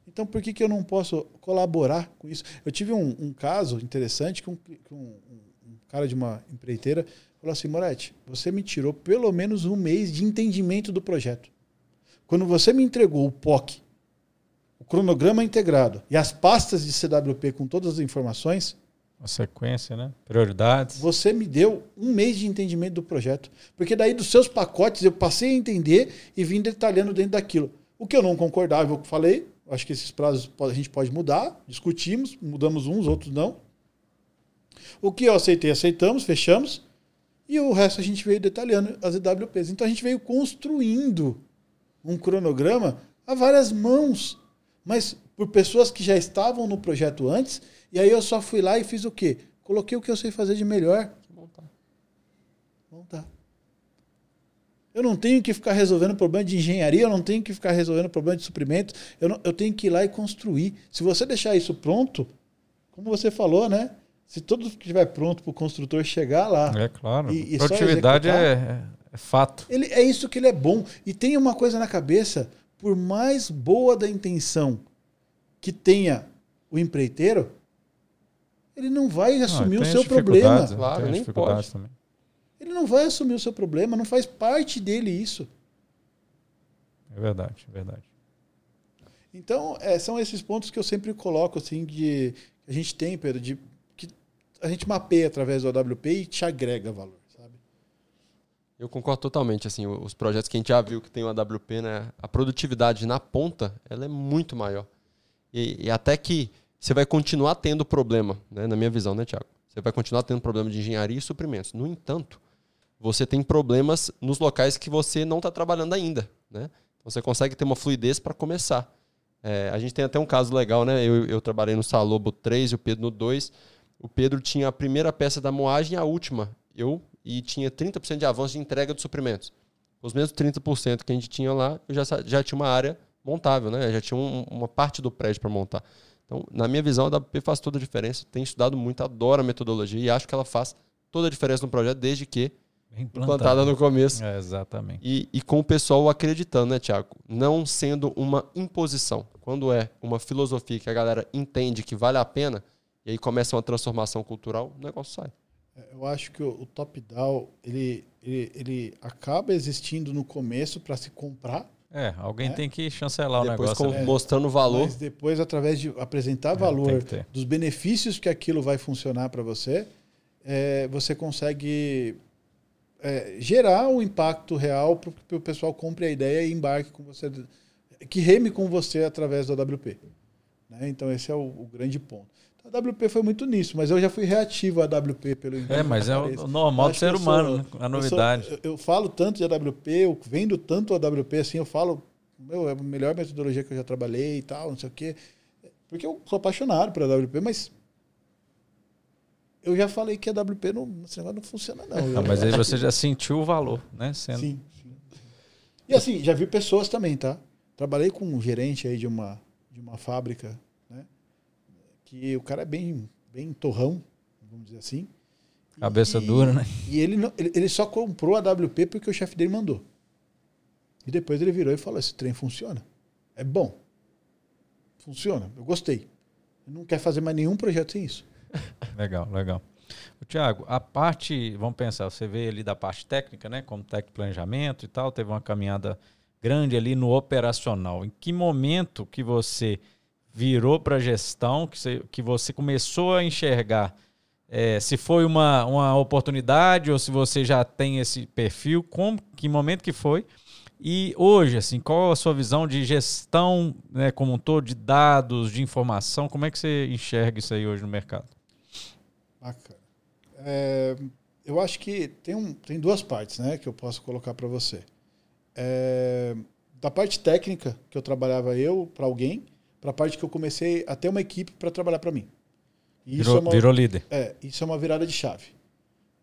Então, por que, que eu não posso colaborar com isso? Eu tive um, um caso interessante que um, um, um, cara de uma empreiteira falou assim: Moretti, você me tirou pelo menos um mês de entendimento do projeto. Quando você me entregou o POC, o cronograma integrado e as pastas de CWP com todas as informações, a sequência, né? Prioridades. Você me deu um mês de entendimento do projeto. Porque daí dos seus pacotes eu passei a entender e vim detalhando dentro daquilo. O que eu não concordava, eu falei, acho que esses prazos a gente pode mudar, discutimos, mudamos uns, outros não. O que eu aceitei, aceitamos, fechamos. E o resto a gente veio detalhando as EWPs. Então a gente veio construindo um cronograma a várias mãos, mas por pessoas que já estavam no projeto antes e aí eu só fui lá e fiz o quê? Coloquei o que eu sei fazer de melhor. Montar. Montar. Eu não tenho que ficar resolvendo problema de engenharia, eu não tenho que ficar resolvendo problema de suprimento, eu, não, eu tenho que ir lá e construir. Se você deixar isso pronto, como você falou, né? Se tudo estiver pronto para o construtor chegar lá. É claro. E, e Produtividade é, é, é, fato. Ele, é isso que ele é bom. E tem uma coisa na cabeça: por mais boa da intenção que tenha o empreiteiro, ele não vai assumir o seu problema. Claro, nem pode. Também. Ele não vai assumir o seu problema, não faz parte dele isso. É verdade, é verdade. Então, é, são esses pontos que eu sempre coloco, assim, de a gente tem, Pedro, de a gente mapeia através do AWP e te agrega valor, sabe? Eu concordo totalmente, assim, os projetos que a gente já viu que tem o AWP, né, a produtividade na ponta, ela é muito maior. E, e até que você vai continuar tendo problema, né? na minha visão, né, Tiago? Você vai continuar tendo problema de engenharia e suprimentos. No entanto, você tem problemas nos locais que você não está trabalhando ainda. Né? Então você consegue ter uma fluidez para começar. É, a gente tem até um caso legal, né? Eu, eu trabalhei no Salobo 3 e o Pedro no 2. O Pedro tinha a primeira peça da moagem e a última, eu, e tinha 30% de avanço de entrega de suprimentos. Os mesmos 30% que a gente tinha lá, eu já, já tinha uma área montável, né? Já tinha um, uma parte do prédio para montar. Então, na minha visão, a WP faz toda a diferença. Tenho estudado muito, adoro a metodologia e acho que ela faz toda a diferença no projeto, desde que implantada no começo. É, exatamente. E, e, com o pessoal acreditando, né, Tiago? Não sendo uma imposição. Quando é uma filosofia que a galera entende que vale a pena, e aí começa uma transformação cultural, o negócio sai. É, eu acho que o, o top-down, ele, ele, ele acaba existindo no começo para se comprar, é, alguém é? tem que chancelar depois o negócio. Com, mostrando valor. Mas depois, através de apresentar é, valor dos benefícios que aquilo vai funcionar para você, é, você consegue é, gerar um impacto real para que o pessoal compre a ideia e embarque com você que reme com você através do AWP. Né? Então esse é o, o grande ponto. A AWP foi muito nisso, mas eu já fui reativo à AWP pelo É, mas é o normal do ser humano, né? a novidade. Eu, sou, eu, falo tanto de AWP, eu vendo tanto a AWP assim, eu falo, meu, é a melhor metodologia que eu já trabalhei e tal, não sei o quê. Porque eu sou apaixonado por AWP, mas eu já falei que a AWP não, esse negócio não funciona, não. Ah, mas aí você já sentiu o valor, né? Sendo... Sim, sim. E assim, já vi pessoas também, tá? Trabalhei com um gerente aí de uma, de uma fábrica? Que o cara é bem, bem torrão, vamos dizer assim. Cabeça e, dura, né? E ele, não, ele, ele só comprou a WP porque o chefe dele mandou. E depois ele virou e falou: esse trem funciona. É bom. Funciona. Eu gostei. Eu não quer fazer mais nenhum projeto sem isso. [LAUGHS] legal, legal. Tiago, a parte, vamos pensar, você veio ali da parte técnica, né, como técnico planejamento e tal, teve uma caminhada grande ali no operacional. Em que momento que você virou para gestão, que você, que você começou a enxergar é, se foi uma, uma oportunidade ou se você já tem esse perfil, como, que momento que foi? E hoje, assim, qual a sua visão de gestão, né, como um todo, de dados, de informação? Como é que você enxerga isso aí hoje no mercado? Bacana. É, eu acho que tem, um, tem duas partes né, que eu posso colocar para você. É, da parte técnica, que eu trabalhava eu para alguém, para a parte que eu comecei a ter uma equipe para trabalhar para mim. E virou, é uma, virou, líder. É, isso é uma virada de chave.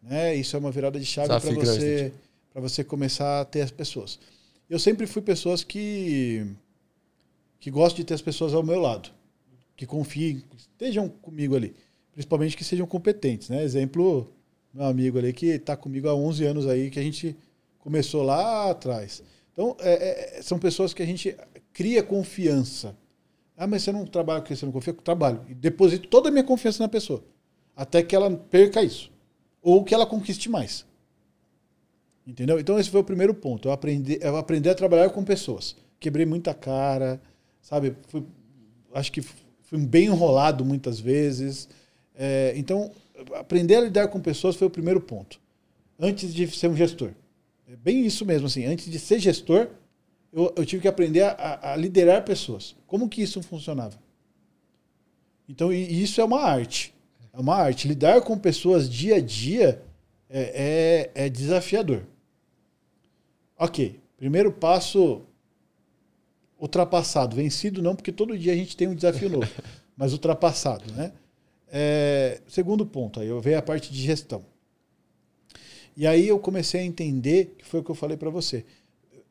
Né? Isso é uma virada de chave para você, você começar a ter as pessoas. Eu sempre fui pessoas que, que gostam de ter as pessoas ao meu lado, que confiem, estejam comigo ali principalmente que sejam competentes, né? Exemplo, meu amigo ali que está comigo há 11 anos aí, que a gente começou lá atrás. Então, é, é, são pessoas que a gente cria confiança. Ah, mas você não trabalha porque você não confia? Trabalho. E deposito toda a minha confiança na pessoa. Até que ela perca isso. Ou que ela conquiste mais. Entendeu? Então, esse foi o primeiro ponto. Eu aprendi, eu aprendi a trabalhar com pessoas. Quebrei muita cara, sabe? Fui, acho que fui bem enrolado muitas vezes. É, então, aprender a lidar com pessoas foi o primeiro ponto. Antes de ser um gestor. É bem isso mesmo, assim. Antes de ser gestor, eu, eu tive que aprender a, a, liderar pessoas. Como que isso funcionava? Então, isso é uma arte. É uma arte. Lidar com pessoas dia a dia é, é, é desafiador. Ok. Primeiro passo ultrapassado. Vencido não, porque todo dia a gente tem um desafio novo. [LAUGHS] mas ultrapassado, né? É, segundo ponto, aí eu vejo a parte de gestão. E aí eu comecei a entender, que foi o que eu falei para você.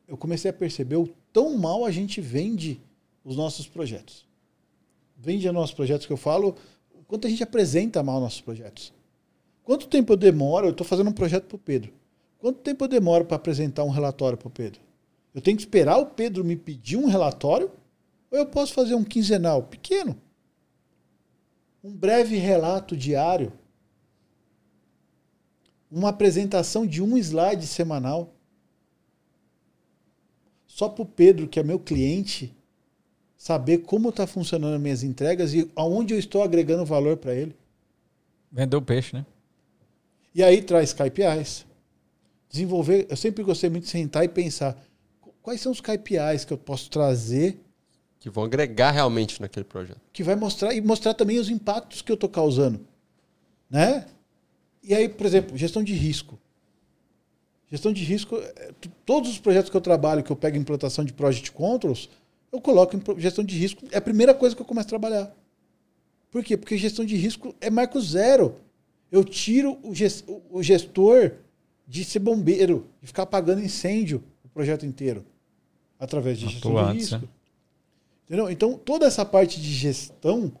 Eu comecei a perceber o tão mal a gente vende os nossos projetos. Vende os nossos projetos que eu falo, quanto a gente apresenta mal nossos projetos. Quanto tempo eu demoro? Eu estou fazendo um projeto para o Pedro. Quanto tempo eu demoro para apresentar um relatório para o Pedro? Eu tenho que esperar o Pedro me pedir um relatório? Ou eu posso fazer um quinzenal pequeno? um breve relato diário, uma apresentação de um slide semanal. Só para o Pedro, que é meu cliente, saber como está funcionando as minhas entregas e aonde eu estou agregando valor para ele. Vendeu peixe, né? E aí traz KPIs. Desenvolver, eu sempre gostei muito de sentar e pensar quais são os KPIs que eu posso trazer que vão agregar realmente naquele projeto. Que vai mostrar e mostrar também os impactos que eu estou causando. Né? E aí, por exemplo, gestão de risco. Gestão de risco, é, todos os projetos que eu trabalho, que eu pego implantação de project controls, eu coloco em gestão de risco. É a primeira coisa que eu começo a trabalhar. Por quê? Porque gestão de risco é marco zero. Eu tiro o gestor de ser bombeiro, de ficar apagando incêndio o projeto inteiro, através de gestão de risco. Né? Entendeu? Então, toda essa parte de gestão,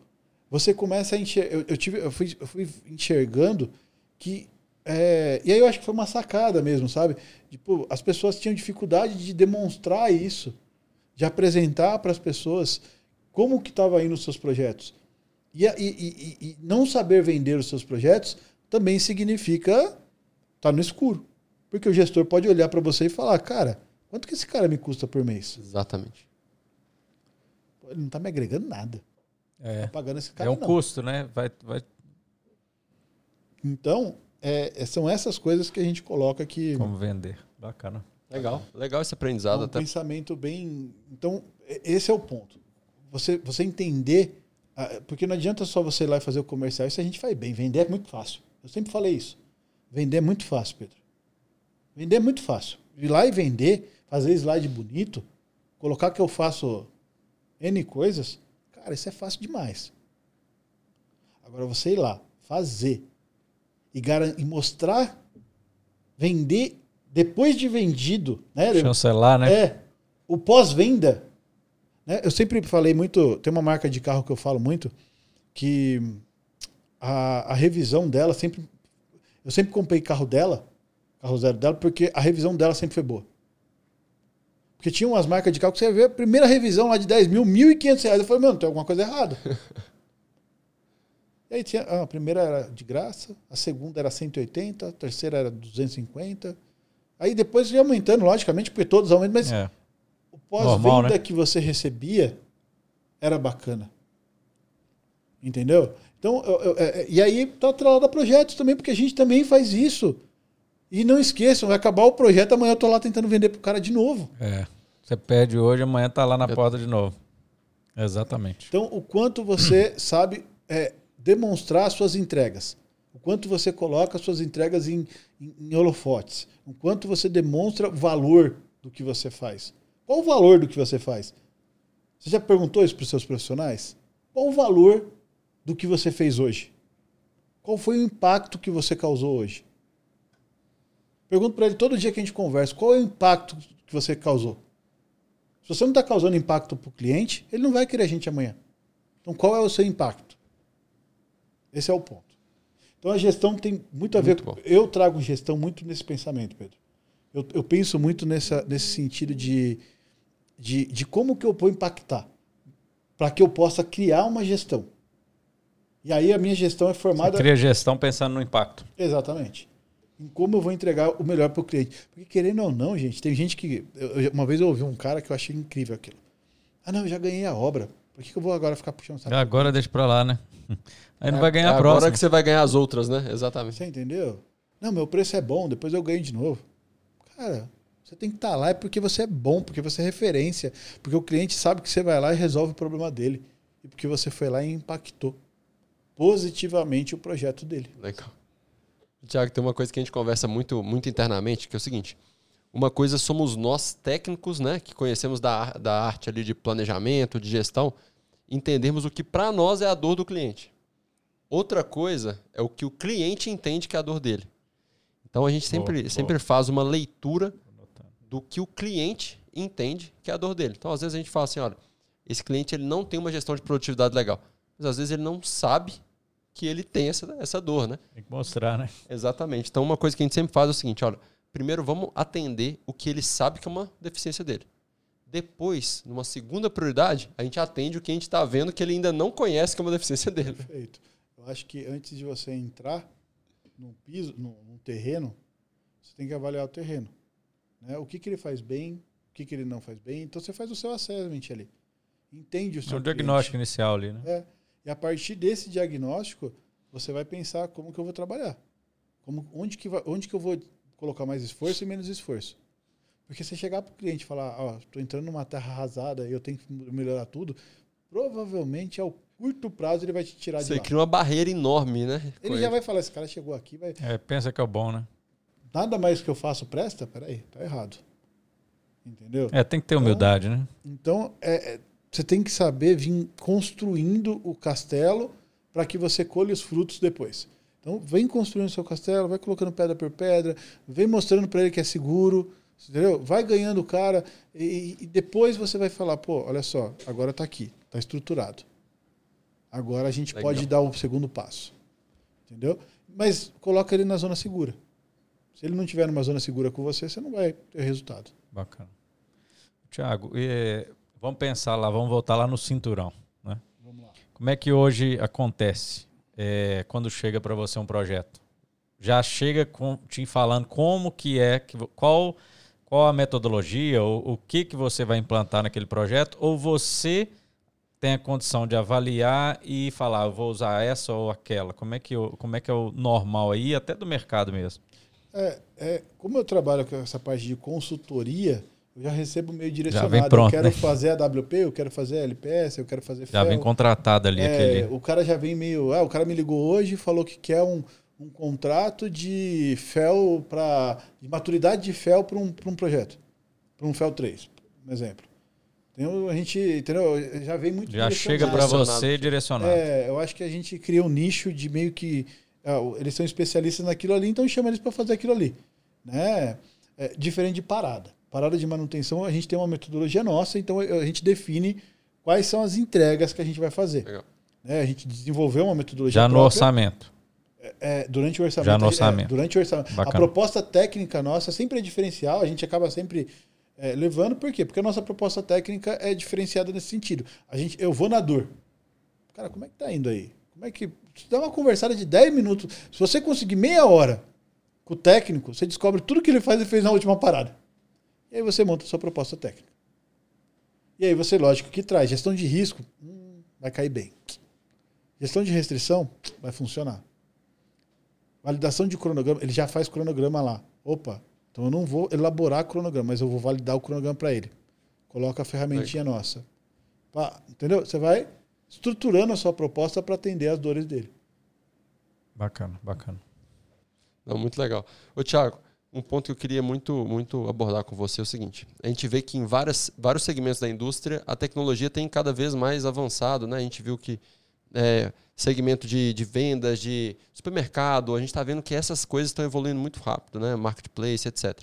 você começa a enxergar. Eu, eu, tive, eu, fui, eu fui enxergando que. É, e aí eu acho que foi uma sacada mesmo, sabe? Tipo, as pessoas tinham dificuldade de demonstrar isso, de apresentar para as pessoas como que estava indo os seus projetos. E, e, e, e, não saber vender os seus projetos também significa estar tá no escuro. Porque o gestor pode olhar para você e falar, cara, quanto que esse cara me custa por mês? Exatamente ele não está me agregando nada. É. Tá pagando esse cara. É um não. custo, né? Vai, vai... Então, é, é, são essas coisas que a gente coloca aqui. Como vender. Bacana. Legal. Legal esse aprendizado. É um até. pensamento bem. Então, esse é o ponto. Você, você entender. Porque não adianta só você ir lá e fazer o comercial, isso a gente faz bem. Vender é muito fácil. Eu sempre falei isso. Vender é muito fácil, Pedro. Vender é muito fácil. Ir lá e vender, fazer slide bonito, colocar que eu faço N coisas, cara, isso é fácil demais. Agora você ir lá, fazer e, e mostrar, vender depois de vendido, né? Chancelar, né? É. O pós-venda. Né? Eu sempre falei muito. Tem uma marca de carro que eu falo muito que a, a revisão dela sempre. Eu sempre comprei carro dela, carro zero dela, porque a revisão dela sempre foi boa. Porque tinha umas marcas de carro que você vê a primeira revisão lá de 10 mil, 1.500 reais. Eu falei, mano, tem alguma coisa errada. [LAUGHS] e aí tinha, a primeira era de graça, a segunda era 180, a terceira era 250. Aí depois ia aumentando, logicamente, porque todos aumentam, mas é. o pós-venda né? que você recebia era bacana. Entendeu? Então, eu, eu, é, e aí tá atrelado a projetos também, porque a gente também faz isso. E não esqueçam, vai acabar o projeto, amanhã eu tô lá tentando vender pro cara de novo. É. Você pede hoje, amanhã tá lá na eu... porta de novo. Exatamente. Então, o quanto você sabe é, demonstrar suas entregas. O quanto você coloca suas entregas em, em, em holofotes. O quanto você demonstra valor do que você faz. Qual o valor do que você faz? Você já perguntou isso para os seus profissionais? Qual o valor do que você fez hoje? Qual foi o impacto que você causou hoje? Pergunto para ele todo dia que a gente conversa, qual é o impacto que você causou? Se você não está causando impacto para o cliente, ele não vai querer a gente amanhã. Então, qual é o seu impacto? Esse é o ponto. Então, a gestão tem muito a ver muito com. Bom. Eu trago gestão muito nesse pensamento, Pedro. Eu, eu penso muito nessa, nesse sentido de, de, de como que eu vou impactar para que eu possa criar uma gestão. E aí a minha gestão é formada. Você cria gestão pensando no impacto. Exatamente em como eu vou entregar o melhor para o cliente. Porque querendo ou não, gente, tem gente que. Eu, uma vez eu ouvi um cara que eu achei incrível aquilo. Ah, não, eu já ganhei a obra. Por que, que eu vou agora ficar puxando saco? Agora deixa para lá, né? Aí não é, vai ganhar é a próxima. Agora que você vai ganhar as outras, né? Exatamente. Você entendeu? Não, meu preço é bom, depois eu ganho de novo. Cara, você tem que estar tá lá é porque você é bom, porque você é referência, porque o cliente sabe que você vai lá e resolve o problema dele. E porque você foi lá e impactou positivamente o projeto dele. Legal. Tiago, tem uma coisa que a gente conversa muito, muito internamente, que é o seguinte. Uma coisa somos nós técnicos, né, que conhecemos da, da arte ali de planejamento, de gestão, entendermos o que para nós é a dor do cliente. Outra coisa é o que o cliente entende que é a dor dele. Então a gente sempre, boa, sempre boa. faz uma leitura do que o cliente entende que é a dor dele. Então às vezes a gente fala assim, olha, esse cliente ele não tem uma gestão de produtividade legal, mas às vezes ele não sabe que ele tem essa, essa dor, né? Tem que mostrar, né? Exatamente. Então, uma coisa que a gente sempre faz é o seguinte: olha, primeiro vamos atender o que ele sabe que é uma deficiência dele. Depois, numa segunda prioridade, a gente atende o que a gente está vendo que ele ainda não conhece que é uma deficiência dele. Perfeito. Acho que antes de você entrar num piso, num, num terreno, você tem que avaliar o terreno. Né? O que, que ele faz bem, o que, que ele não faz bem. Então você faz o seu assessment ali. Entende o seu. É o diagnóstico inicial ali, né? É. E a partir desse diagnóstico, você vai pensar como que eu vou trabalhar. Como, onde, que vai, onde que eu vou colocar mais esforço e menos esforço. Porque se chegar para o cliente e falar, ó, oh, estou entrando numa terra arrasada e eu tenho que melhorar tudo, provavelmente ao curto prazo ele vai te tirar Você de lá. Você cria uma barreira enorme, né? Ele já ele. vai falar, esse cara chegou aqui, vai... É, pensa que é o bom, né? Nada mais que eu faço presta? Peraí, tá errado. Entendeu? É, tem que ter humildade, então, né? Então, é, é você tem que saber vir construindo o castelo para que você colhe os frutos depois. Então, vem construindo seu castelo, vai colocando pedra por pedra, vem mostrando para ele que é seguro, entendeu? Vai ganhando o cara e, e, depois você vai falar, pô, olha só, agora está aqui, está estruturado. Agora a gente Legal. pode dar o segundo passo, entendeu? Mas coloca ele na zona segura. Se ele não tiver numa zona segura com você, você não vai ter resultado. Bacana. Tiago, Vamos pensar lá, vamos voltar lá no cinturão. Né? Vamos lá. Como é que hoje acontece é, quando chega para você um projeto? Já chega com, te falando como que é, que, qual, qual a metodologia, ou, o que, que você vai implantar naquele projeto, ou você tem a condição de avaliar e falar, eu vou usar essa ou aquela? Como é que, eu, como é, que é o normal aí, até do mercado mesmo? É, é, como eu trabalho com essa parte de consultoria, eu já recebo meio direcionado. vem pronto, eu quero né? fazer a WP, eu quero fazer a LPS, eu quero fazer Já vem FEL. contratado ali É, aquele. O cara já vem meio. Ah, o cara me ligou hoje e falou que quer um, um contrato de FEL para. de maturidade de FEL para um, pra um projeto. Para um FEL 3, um exemplo. Então, a gente, entendeu? Já vem muito Já chega para você direcionado. É, eu acho que a gente cria um nicho de meio que. ah, eles são especialistas naquilo ali, então chama eles para fazer aquilo ali. Né? É, diferente de parada. Parada de manutenção, a gente tem uma metodologia nossa, então a gente define quais são as entregas que a gente vai fazer. Legal. né? A gente desenvolveu uma metodologia Já no própria, orçamento. é, durante o orçamento. Já no é, orçamento. durante o orçamento. A proposta técnica nossa sempre é diferencial, a gente acaba sempre é, levando, por quê? Porque a nossa proposta técnica é diferenciada nesse sentido. A gente, eu vou na dor. Cara, como é que tá indo aí? Como é que. Se dá uma conversada de 10 minutos. Se você conseguir meia hora com o técnico, você descobre tudo que ele faz e fez na última parada. E aí você monta a sua proposta técnica. E aí você, lógico, que traz gestão de risco, hum, vai cair bem. Gestão de restrição, vai funcionar. Validação de cronograma, ele já faz cronograma lá. Opa, então eu não vou elaborar cronograma, mas eu vou validar o cronograma para ele. Coloca a ferramentinha nossa. Pá, entendeu? Você vai estruturando a sua proposta para atender as dores dele. Bacana, bacana. Não, muito legal. Ô, Thiago, um ponto que eu queria muito, muito abordar com você é o seguinte: a gente vê que em várias, vários segmentos da indústria a tecnologia tem cada vez mais avançado, né? A gente viu que é, segmento de, de vendas, de supermercado, a gente está vendo que essas coisas estão evoluindo muito rápido, né? Marketplace, etc.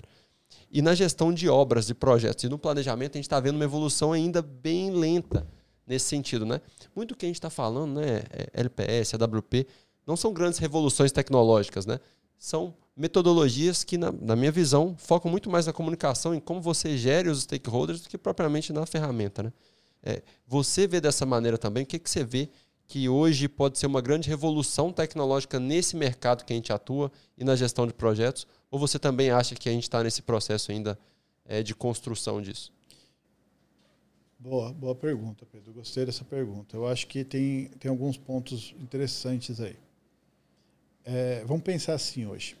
E na gestão de obras, de projetos e no planejamento, a gente está vendo uma evolução ainda bem lenta nesse sentido, né? Muito do que a gente está falando, né? é LPS, AWP, não são grandes revoluções tecnológicas, né? São metodologias que, na, na minha visão, focam muito mais na comunicação, em como você gere os stakeholders, do que propriamente na ferramenta, né? É, você vê dessa maneira também, o que, que você vê que hoje pode ser uma grande revolução tecnológica nesse mercado que a gente atua e na gestão de projetos? Ou você também acha que a gente está nesse processo ainda é, de construção disso? Boa, boa pergunta, Pedro. Gostei dessa pergunta. Eu acho que tem, tem alguns pontos interessantes aí. É, vamos pensar assim hoje.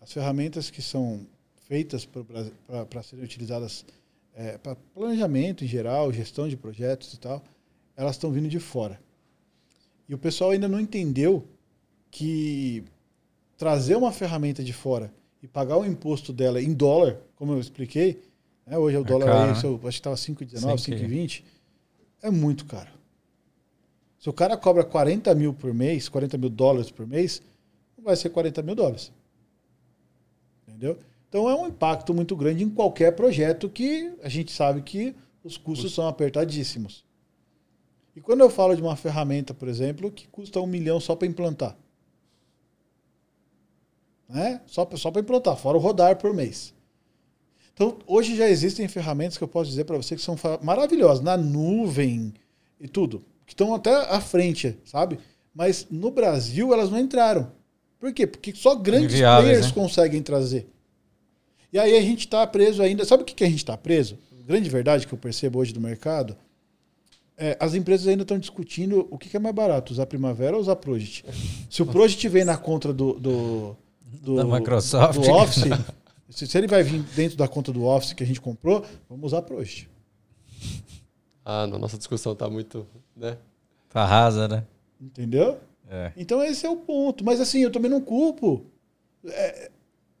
As ferramentas que são feitas para serem utilizadas é, para planejamento em geral, gestão de projetos e tal, elas estão vindo de fora. E o pessoal ainda não entendeu que trazer uma ferramenta de fora e pagar o imposto dela em dólar, como eu expliquei, né, hoje é o dólar aí, né? eu- acho que estava 5,19, Sim, que- 5,20, é muito caro. Se o cara cobra 40 mil por mês, 40 mil dólares por mês, não vai ser 40 mil dólares. Entendeu? Então é um impacto muito grande em qualquer projeto que a gente sabe que os custos são apertadíssimos. E quando eu falo de uma ferramenta, por exemplo, que custa um milhão só para implantar. Né? Só, só para implantar, fora o rodar por mês. Então, hoje já existem ferramentas que eu posso dizer para você que são maravilhosas, na nuvem e tudo, que estão até à frente, sabe? Mas no Brasil elas não entraram. Por quê? Porque só grandes Inviáveis, players né? conseguem trazer. E aí a gente está preso ainda. Sabe o que, que a gente está preso? Grande verdade que eu percebo hoje do mercado. É, as empresas ainda estão discutindo o que, que é mais barato, usar Primavera ou usar Project. Se o Project vem na conta do, do, do, Da Microsoft. do Office, se, se ele vai vir dentro da conta do Office que a gente comprou, vamos usar Project. Ah, não, nossa discussão está muito. Né? Tá rasa, né? Entendeu? É. Então esse é o ponto. Mas assim, eu também não culpo. É,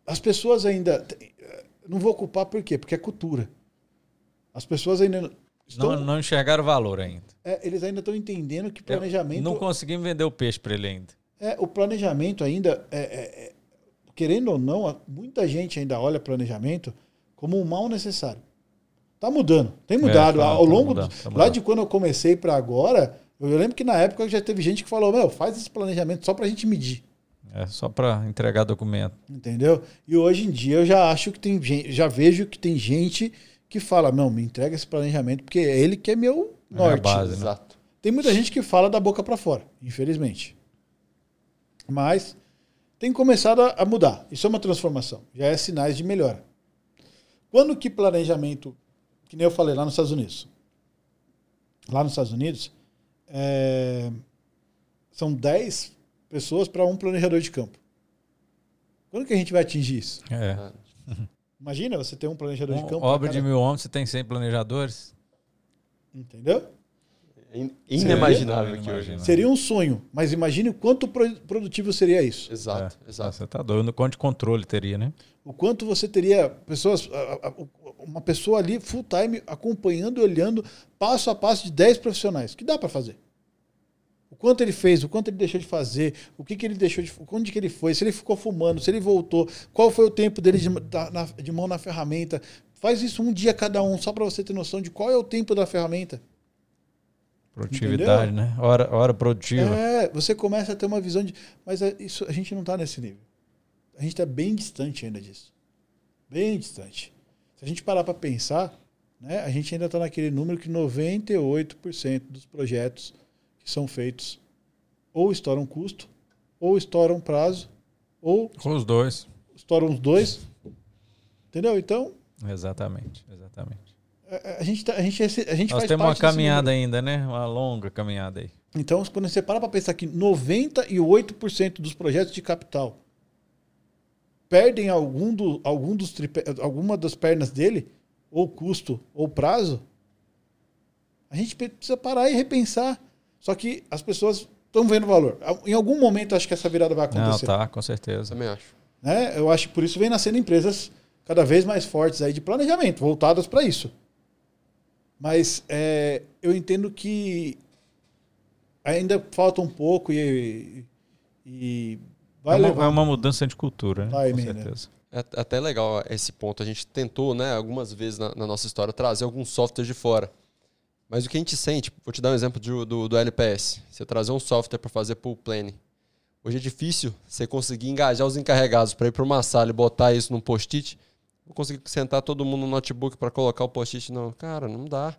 as pessoas ainda. Não vou culpar por quê? Porque é cultura. As pessoas ainda. Estão, Não, não enxergaram valor ainda. é, eles ainda estão entendendo que Eu planejamento. Não conseguimos vender o peixe para ele ainda. É, o planejamento ainda, é, é, é, querendo ou não, muita gente ainda olha planejamento como um mal necessário. Tá mudando, tem mudado. tá- Ao tá longo, mudando, tá lá mudando. de quando eu comecei para agora, eu lembro que na época já teve gente que falou: Meu, faz esse planejamento só para a gente medir. É só para entregar documento. Entendeu? E hoje em dia eu já acho que tem gente, já vejo que tem gente que fala: Não, me entrega esse planejamento, porque é ele que é meu É a norte. base, né? Exato. Tem muita gente que fala da boca para fora, infelizmente. Mas tem começado a, a mudar. Isso é uma transformação. Já é sinais de melhora. Quando que planejamento, que nem eu falei lá nos Estados Unidos. Lá nos Estados Unidos, é, são 10 pessoas para um planejador de campo. Quando que a gente vai atingir isso? É. Imagina você ter um planejador Um de campo. obra de mil homens, você tem 100 planejadores? Entendeu? In- Inimaginável aqui hoje. Inimaginável. Seria um sonho, mas imagine o quanto pro- produtivo seria isso. Exato, É. exato. Você tá doido. Quanto de controle teria, né? O quanto você teria pessoas, uma pessoa ali full time acompanhando e olhando passo a passo de 10 profissionais. Que dá para fazer. O quanto ele fez, o quanto ele deixou de fazer, o que, que ele deixou de. Onde que ele foi, se ele ficou fumando, se ele voltou, qual foi o tempo dele de, de mão na ferramenta. Faz isso um dia cada um, só para você ter noção de qual é o tempo da ferramenta. Produtividade, né? Hora, hora produtiva. É, você começa a ter uma visão de. Mas é- isso, a gente não está nesse nível. A gente está bem distante ainda disso. Bem distante. Se a gente parar para pensar, né, a gente ainda está naquele número que 98% dos projetos que são feitos ou estouram custo, ou estouram prazo, ou Com os dois. estouram os dois. Entendeu? Então, Exatamente, exatamente. a, a gente, tá- a gente, a gente Nós faz temos uma caminhada ainda, né? Uma longa caminhada aí. Então, quando você para para pensar que 98% dos projetos de capital perdem algum, do, algum dos tripé, alguma das pernas dele, ou custo, ou prazo, a gente precisa parar e repensar. Só que as pessoas estão vendo valor. Em algum momento, acho que essa virada vai Não, acontecer. tá, com certeza. Também acho. né? Eu acho que por isso vem nascendo empresas cada vez mais fortes aí de planejamento, voltadas para isso. Mas é, eu entendo que ainda falta um pouco e, e vai é, uma, levar. é uma mudança de cultura, né? Vai, com né? certeza. É até legal esse ponto. A gente tentou, né, algumas vezes na, na nossa história, trazer alguns softwares de fora. Mas o que a gente sente, vou te dar um exemplo de- do, do LPS. Você trazer um software para fazer pool planning. Hoje é difícil você conseguir engajar os encarregados para ir para uma sala e botar isso num post-it. Vou conseguir sentar todo mundo no notebook para colocar o post-it. Não, cara, não dá.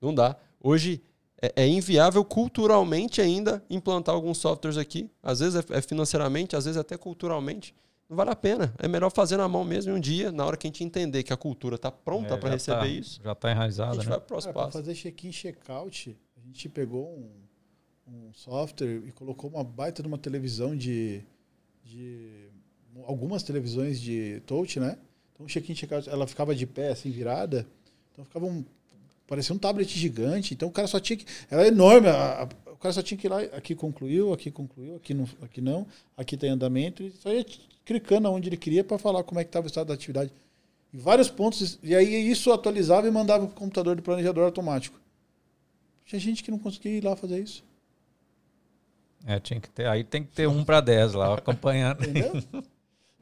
Não dá. Hoje é, é inviável culturalmente ainda implantar alguns softwares aqui. Às vezes é, é financeiramente, às vezes até culturalmente. Não vale a pena. É melhor fazer na mão mesmo e um dia, na hora que a gente entender que a cultura está pronta É, para receber tá- isso, Já tá a enraizada, gente né? vai pro próximo Para passo. fazer check-in, check-out, a gente pegou um, um software e colocou uma baita de uma televisão de, de algumas televisões de touch, né? Então, check-in, check-out, ela ficava de pé, assim, virada. Então, ficava um. Parecia um tablet gigante. Então, o cara só tinha que. Ela é enorme. a- a- cara só tinha que ir lá. Aqui concluiu, aqui concluiu, aqui não, aqui não. Aqui tem andamento. E só ia clicando onde ele queria para falar como é que estava o estado da atividade. Em vários pontos. E aí, isso atualizava e mandava para o computador do planejador automático. Tinha gente que não conseguia ir lá fazer isso. É, tinha que ter. Aí tem que ter um para 10 lá, acompanhando. [LAUGHS]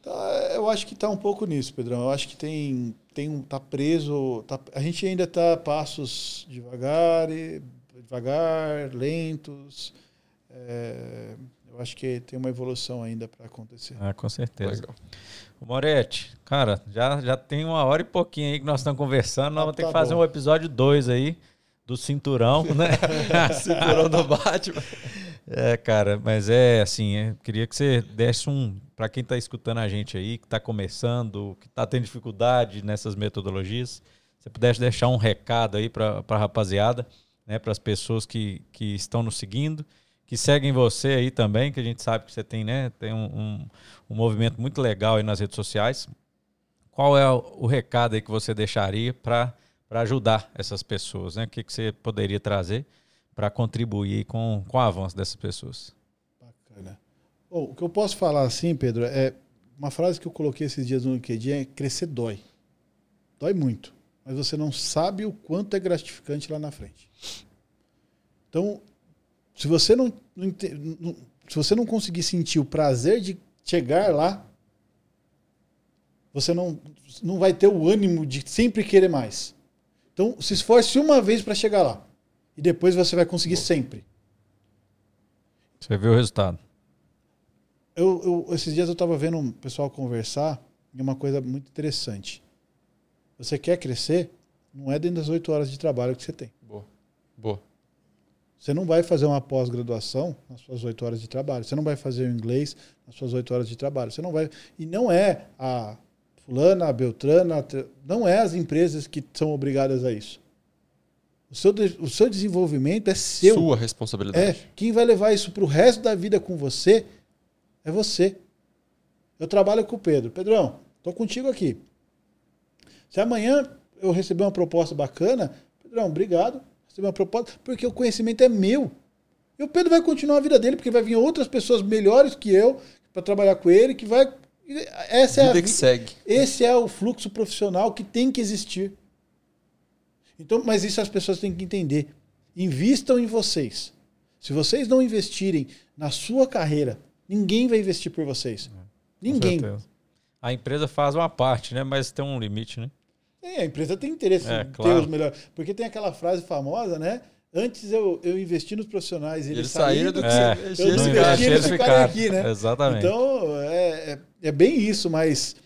Então, eu acho que está um pouco nisso, Pedrão. Eu acho que tem, tem um, tá preso. Tá, a gente ainda está passos devagar, e- devagar, lentos. É, eu acho que tem uma evolução ainda para acontecer. Ah, com certeza. Legal. Moretti, cara, já, já tem uma hora e pouquinho aí que nós estamos conversando. Nós Ah, vamos ter tá que fazer bom. um episódio 2 aí do cinturão, [LAUGHS] né? [LAUGHS] Cinturão do Batman. É, cara, mas é assim, é, queria que você desse um para quem está escutando a gente aí, que está começando, que está tendo dificuldade nessas metodologias, você pudesse deixar um recado aí para a rapaziada, né, para as pessoas que, que estão nos seguindo, que seguem você aí também, que a gente sabe que você tem, né, tem um, um, um movimento muito legal aí nas redes sociais. Qual é o, o recado aí que você deixaria para ajudar essas pessoas, né? O que, que você poderia trazer? para contribuir com, com o avanço dessas pessoas. Bacana. O que eu posso falar assim, Pedro, é uma frase que eu coloquei esses dias no LinkedIn é crescer dói. Dói muito. Mas você não sabe o quanto é gratificante lá na frente. Então, se você não, se você não conseguir sentir o prazer de chegar lá, você não, não vai ter o ânimo de sempre querer mais. Então, se esforce uma vez para chegar lá. E depois você vai conseguir sempre. Você viu o resultado. Eu, eu- esses dias eu estava vendo um pessoal conversar e uma coisa muito interessante. Você quer crescer, não é dentro das oito horas de trabalho que você tem. Boa. Boa. Você não vai fazer uma pós-graduação nas suas oito horas de trabalho. Você não vai fazer o inglês nas suas oito horas de trabalho. Você não vai. E não é a fulana, a beltrana, a não é as empresas que são obrigadas a isso. O seu, de- o seu desenvolvimento é seu. Sua É, responsabilidade. quem vai levar isso para o resto da vida com você é você. Eu trabalho com o Pedro. Pedrão, tô contigo aqui. Se amanhã eu receber uma proposta bacana, Pedrão, obrigado. Receber uma proposta, porque o conhecimento é meu. E o Pedro vai continuar a vida dele, porque vai vir outras pessoas melhores que eu para trabalhar com ele, que vai. Essa Vida é a, que segue. Esse é o fluxo profissional que tem que existir. Então, mas isso as pessoas têm que entender. Invistam em vocês. Se vocês não investirem na sua carreira, ninguém vai investir por vocês. Ninguém. Com certeza. A empresa faz uma parte, né? Mas tem um limite, né? É, a empresa tem interesse É, em ter claro. os melhores. Porque tem aquela frase famosa, né? Antes eu, eu investi nos profissionais e eles, Eles saíram saíram do que É, eles eu não investi, eles ficaram aqui, né? Exatamente. Então, é, é, é bem isso, mas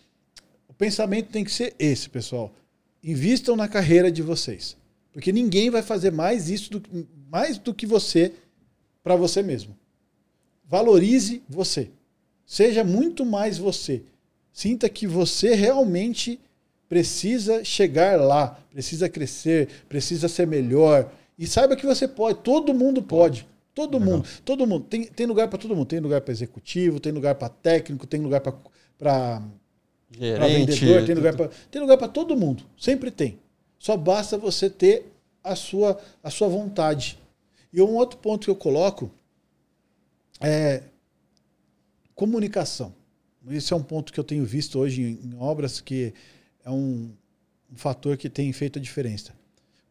o pensamento tem que ser esse, pessoal. Invistam na carreira de vocês. Porque ninguém vai fazer mais isso do, mais do que você para você mesmo. Valorize você. Seja muito mais você. Sinta que você realmente precisa chegar lá, precisa crescer, precisa ser melhor. E saiba que você pode, todo mundo pode. Todo Legal. mundo, todo mundo. Tem, tem lugar para todo mundo. Tem lugar para executivo, tem lugar para técnico, tem lugar para vendedor, tem lugar para tem lugar para todo mundo. Sempre tem. Só basta você ter a sua a sua vontade. E um outro ponto que eu coloco é comunicação. Esse é um ponto que eu tenho visto hoje em, em obras que é um, um fator que tem feito a diferença.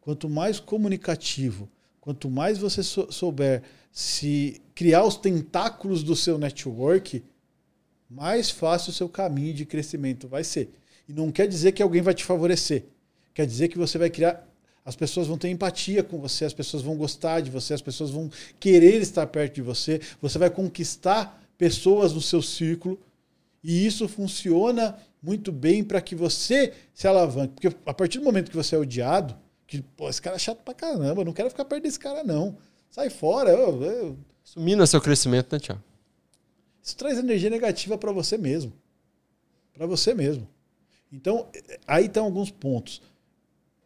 Quanto mais comunicativo, quanto mais você sou- souber se criar os tentáculos do seu network, mais fácil o seu caminho de crescimento vai ser. E não quer dizer que alguém vai te favorecer. Quer dizer que você vai criar. As pessoas vão ter empatia com você, as pessoas vão gostar de você, as pessoas vão querer estar perto de você. Você vai conquistar pessoas no seu círculo. E isso funciona muito bem para que você se alavanque. Porque a partir do momento que você é odiado, que, pô, esse cara é chato pra caramba, eu não quero ficar perto desse cara, não. Sai fora. eu- eu- Isso mina seu crescimento, né, Tiago? isso traz energia negativa para você mesmo. Para você mesmo. Então, aí estão alguns pontos.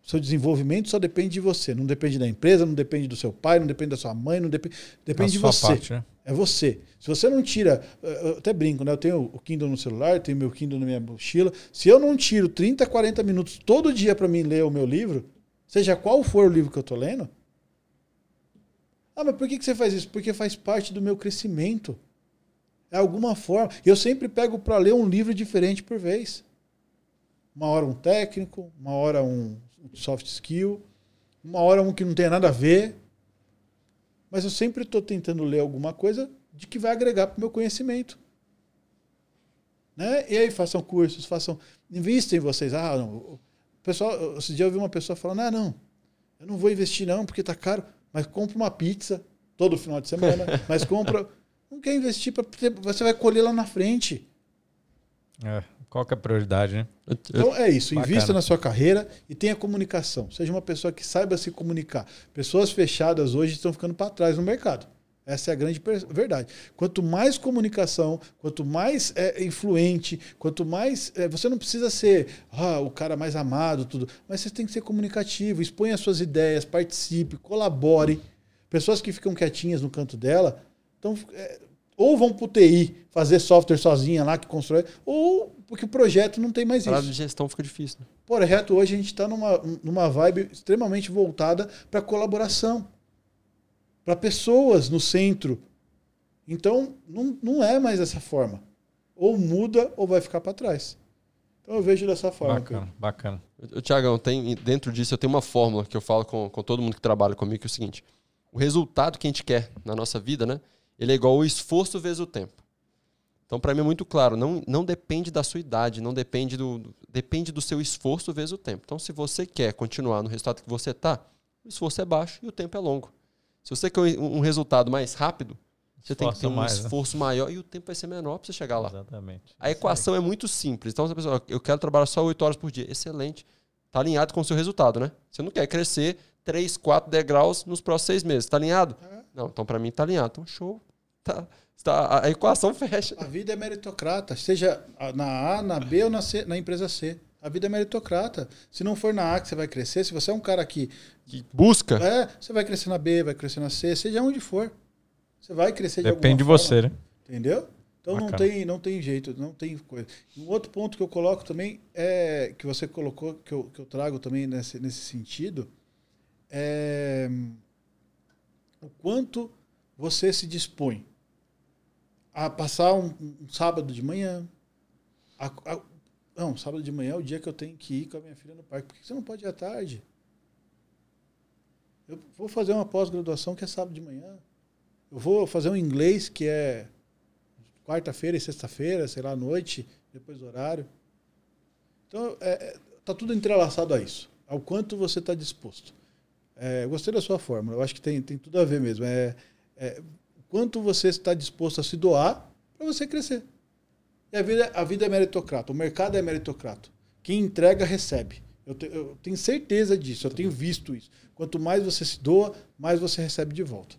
Seu desenvolvimento só depende de você. Não depende da empresa, não depende do seu pai, não depende da sua mãe, não depende. Depende de sua você. parte, né? É você. Se você não tira. Eu até brinco, né? Eu tenho o Kindle no celular, tenho meu Kindle na minha mochila. Se eu não tiro 30, 40 minutos todo dia para mim ler o meu livro, seja qual for o livro que eu tô lendo. Ah, mas por que que você faz isso? Porque faz parte do meu crescimento. É alguma forma. Eu sempre pego para ler um livro diferente por vez. Uma hora um técnico, uma hora um soft skill, uma hora um que não tem nada a ver. Mas eu sempre estou tentando ler alguma coisa de que vai agregar para o meu conhecimento. Né? E aí façam cursos, façam. Investem em vocês. Ah, não. O pessoal, esse dia eu vi uma pessoa falando: ah, não, eu não vou investir não, porque tá caro. Mas compra uma pizza todo final de semana. [LAUGHS] mas compra. Não quer investir, pra, você vai colher lá na frente. É, qual que é a prioridade, né? Então é isso, Bacana. invista na sua carreira e tenha comunicação. Seja uma pessoa que saiba se comunicar. Pessoas fechadas hoje estão ficando para trás no mercado. Essa é a grande verdade. Quanto mais comunicação, quanto mais é, influente, quanto mais. é, você não precisa ser ah, o cara mais amado, tudo, mas você tem que ser comunicativo, exponha as suas ideias, participe, colabore. Pessoas que ficam quietinhas no canto dela, então, é, ou vão para o TI fazer software sozinha lá que constrói, ou porque o projeto não tem mais isso. de gestão fica difícil. Né? Projeto hoje a gente está numa, numa vibe extremamente voltada para colaboração, para pessoas no centro. Então, não, não é mais dessa forma. Ou muda ou vai ficar para trás. Então eu vejo dessa forma. Bacana, bacana. O Tiagão, tem, dentro disso eu tenho uma fórmula que eu falo com, com todo mundo que trabalha comigo, que é o seguinte: o resultado que a gente quer na nossa vida, né? Ele é igual o esforço vezes o tempo. Então, para mim é muito claro, não, não depende da sua idade, não depende do, depende do seu esforço vezes o tempo. Então, se você quer continuar no resultado que você está, o esforço é baixo e o tempo é longo. Se você quer um, um resultado mais rápido, você tem que ter um mais, né? esforço maior e o tempo vai ser menor para você chegar lá. Exatamente. A equação é muito simples. Então, se a pessoa, eu quero trabalhar só 8 horas por dia. Excelente. Está alinhado com o seu resultado, né? Você não quer crescer 3, 4 degraus nos próximos seis meses. Está alinhado? É. Não, então para mim está alinhado. Então, show. Tá, tá, a, equação fecha. A vida é meritocrata, seja na A, na B ou na, C, na empresa C. A vida é meritocrata. Se não for na A que você vai crescer, se você é um cara que Que busca. É, você vai crescer na B, vai crescer na C, seja onde for. Você vai crescer de Depende de alguma você, né? Entendeu? Então não tem, não tem jeito, não tem coisa. Um outro ponto que eu coloco também é que você colocou, que eu, que eu trago também nesse, nesse sentido, é o quanto você se dispõe a passar um, um sábado de manhã. A, a, não, sábado de manhã é o dia que eu tenho que ir com a minha filha no parque. Por que você não pode ir à tarde? Eu vou fazer uma pós-graduação que é sábado de manhã. Eu vou fazer um inglês que é quarta-feira e sexta-feira, sei lá, à noite, depois do horário. Então, é, é tá tudo entrelaçado a isso. Ao quanto você está disposto. É, gostei da sua fórmula. Eu acho que tem, tem tudo a ver mesmo. É, é quanto você está disposto a se doar para você crescer. E a vida, a vida é meritocrata, o mercado é meritocrata. Quem entrega, recebe. Eu, te, eu tenho certeza disso, eu tenho visto isso. Quanto mais você se doa, mais você recebe de volta.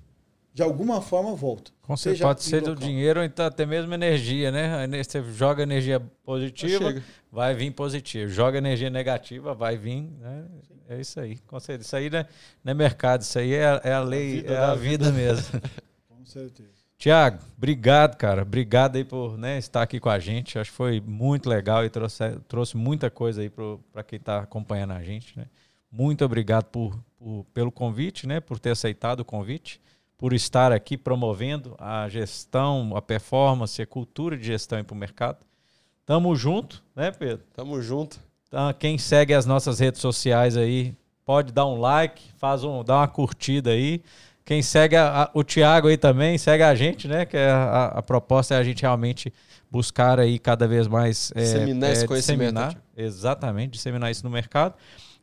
De alguma forma, volta. Com certeza, pode ser do dinheiro ou então até mesmo energia, né? Você joga energia positiva, vai vir positivo. Joga energia negativa, vai vir. Né? É isso aí. Com certeza. Isso aí não é, não é mercado, isso aí é, é a lei, a é a vida, vida mesmo. [LAUGHS] Com certeza. Tiago, obrigado, cara. Obrigado aí por né, estar aqui com a gente. Acho que foi muito legal e trouxe, trouxe muita coisa aí para quem está acompanhando a gente. Né? Muito obrigado por, por, pelo convite, né? Por ter aceitado o convite, por estar aqui promovendo a gestão, a performance, a cultura de gestão para o mercado. Tamo junto, né, Pedro? Tamo junto. Então, quem segue as nossas redes sociais aí, pode dar um like, faz um, dá uma curtida aí. Quem segue a, a, o Thiago aí também, segue a gente, né? Que é a, a, proposta é a gente realmente buscar aí cada vez mais é, disseminar é, esse conhecimento. Disseminar, exatamente, disseminar isso no mercado.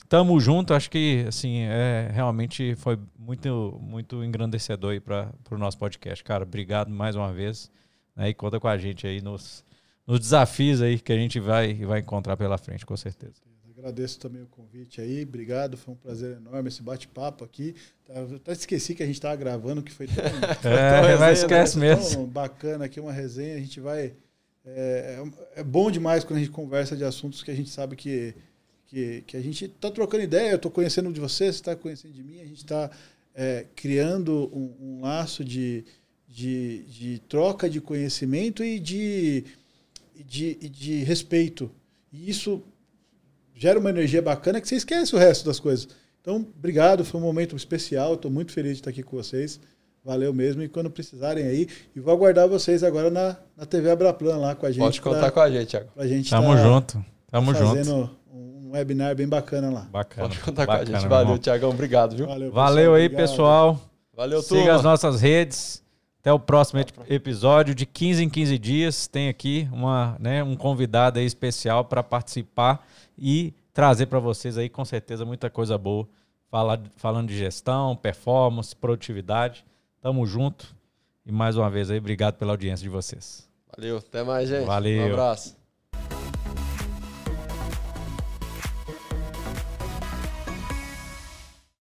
Tamo junto, acho que assim, é, realmente foi muito, muito engrandecedor aí para o nosso podcast. Cara, obrigado mais uma vez. Né, e conta com a gente aí nos, nos desafios aí que a gente vai, vai encontrar pela frente, com certeza. Agradeço também o convite aí, obrigado, foi um prazer enorme esse bate-papo aqui. Tá, eu até esqueci que a gente estava gravando, que foi tão, [LAUGHS] é, mas esquece né? mesmo. bacana aqui, uma resenha, a gente vai... É, é, bom demais quando a gente conversa de assuntos que a gente sabe que, que, que a gente está trocando ideia, eu estou conhecendo de você, você está conhecendo de mim, a gente está é, criando um, um laço de, de, de, troca de conhecimento e de, de, de respeito. E isso gera uma energia bacana que você esquece o resto das coisas. Então, obrigado, foi um momento especial, estou muito feliz de estar aqui com vocês. Valeu mesmo. E quando precisarem aí, e vou aguardar vocês agora na, na TV Abraplan lá com a gente. Pode contar pra, com a gente, Thiago. Pra gente Tamo tá, junto. Tamo fazendo junto. um webinar bem bacana lá. Bacana. Pode contar bacana, com a gente. Valeu, Tiagão. Obrigado, viu? Valeu, pessoal, Valeu aí, obrigado. pessoal. Valeu, turma. Siga as nossas redes. Até o próximo episódio. De 15 em 15 dias tem aqui uma, né, um convidado especial para participar e trazer para vocês aí com certeza muita coisa boa, falar, falando de gestão, performance, produtividade. Tamo junto. E mais uma vez aí, obrigado pela audiência de vocês. Valeu, até mais, gente. Valeu. Um abraço.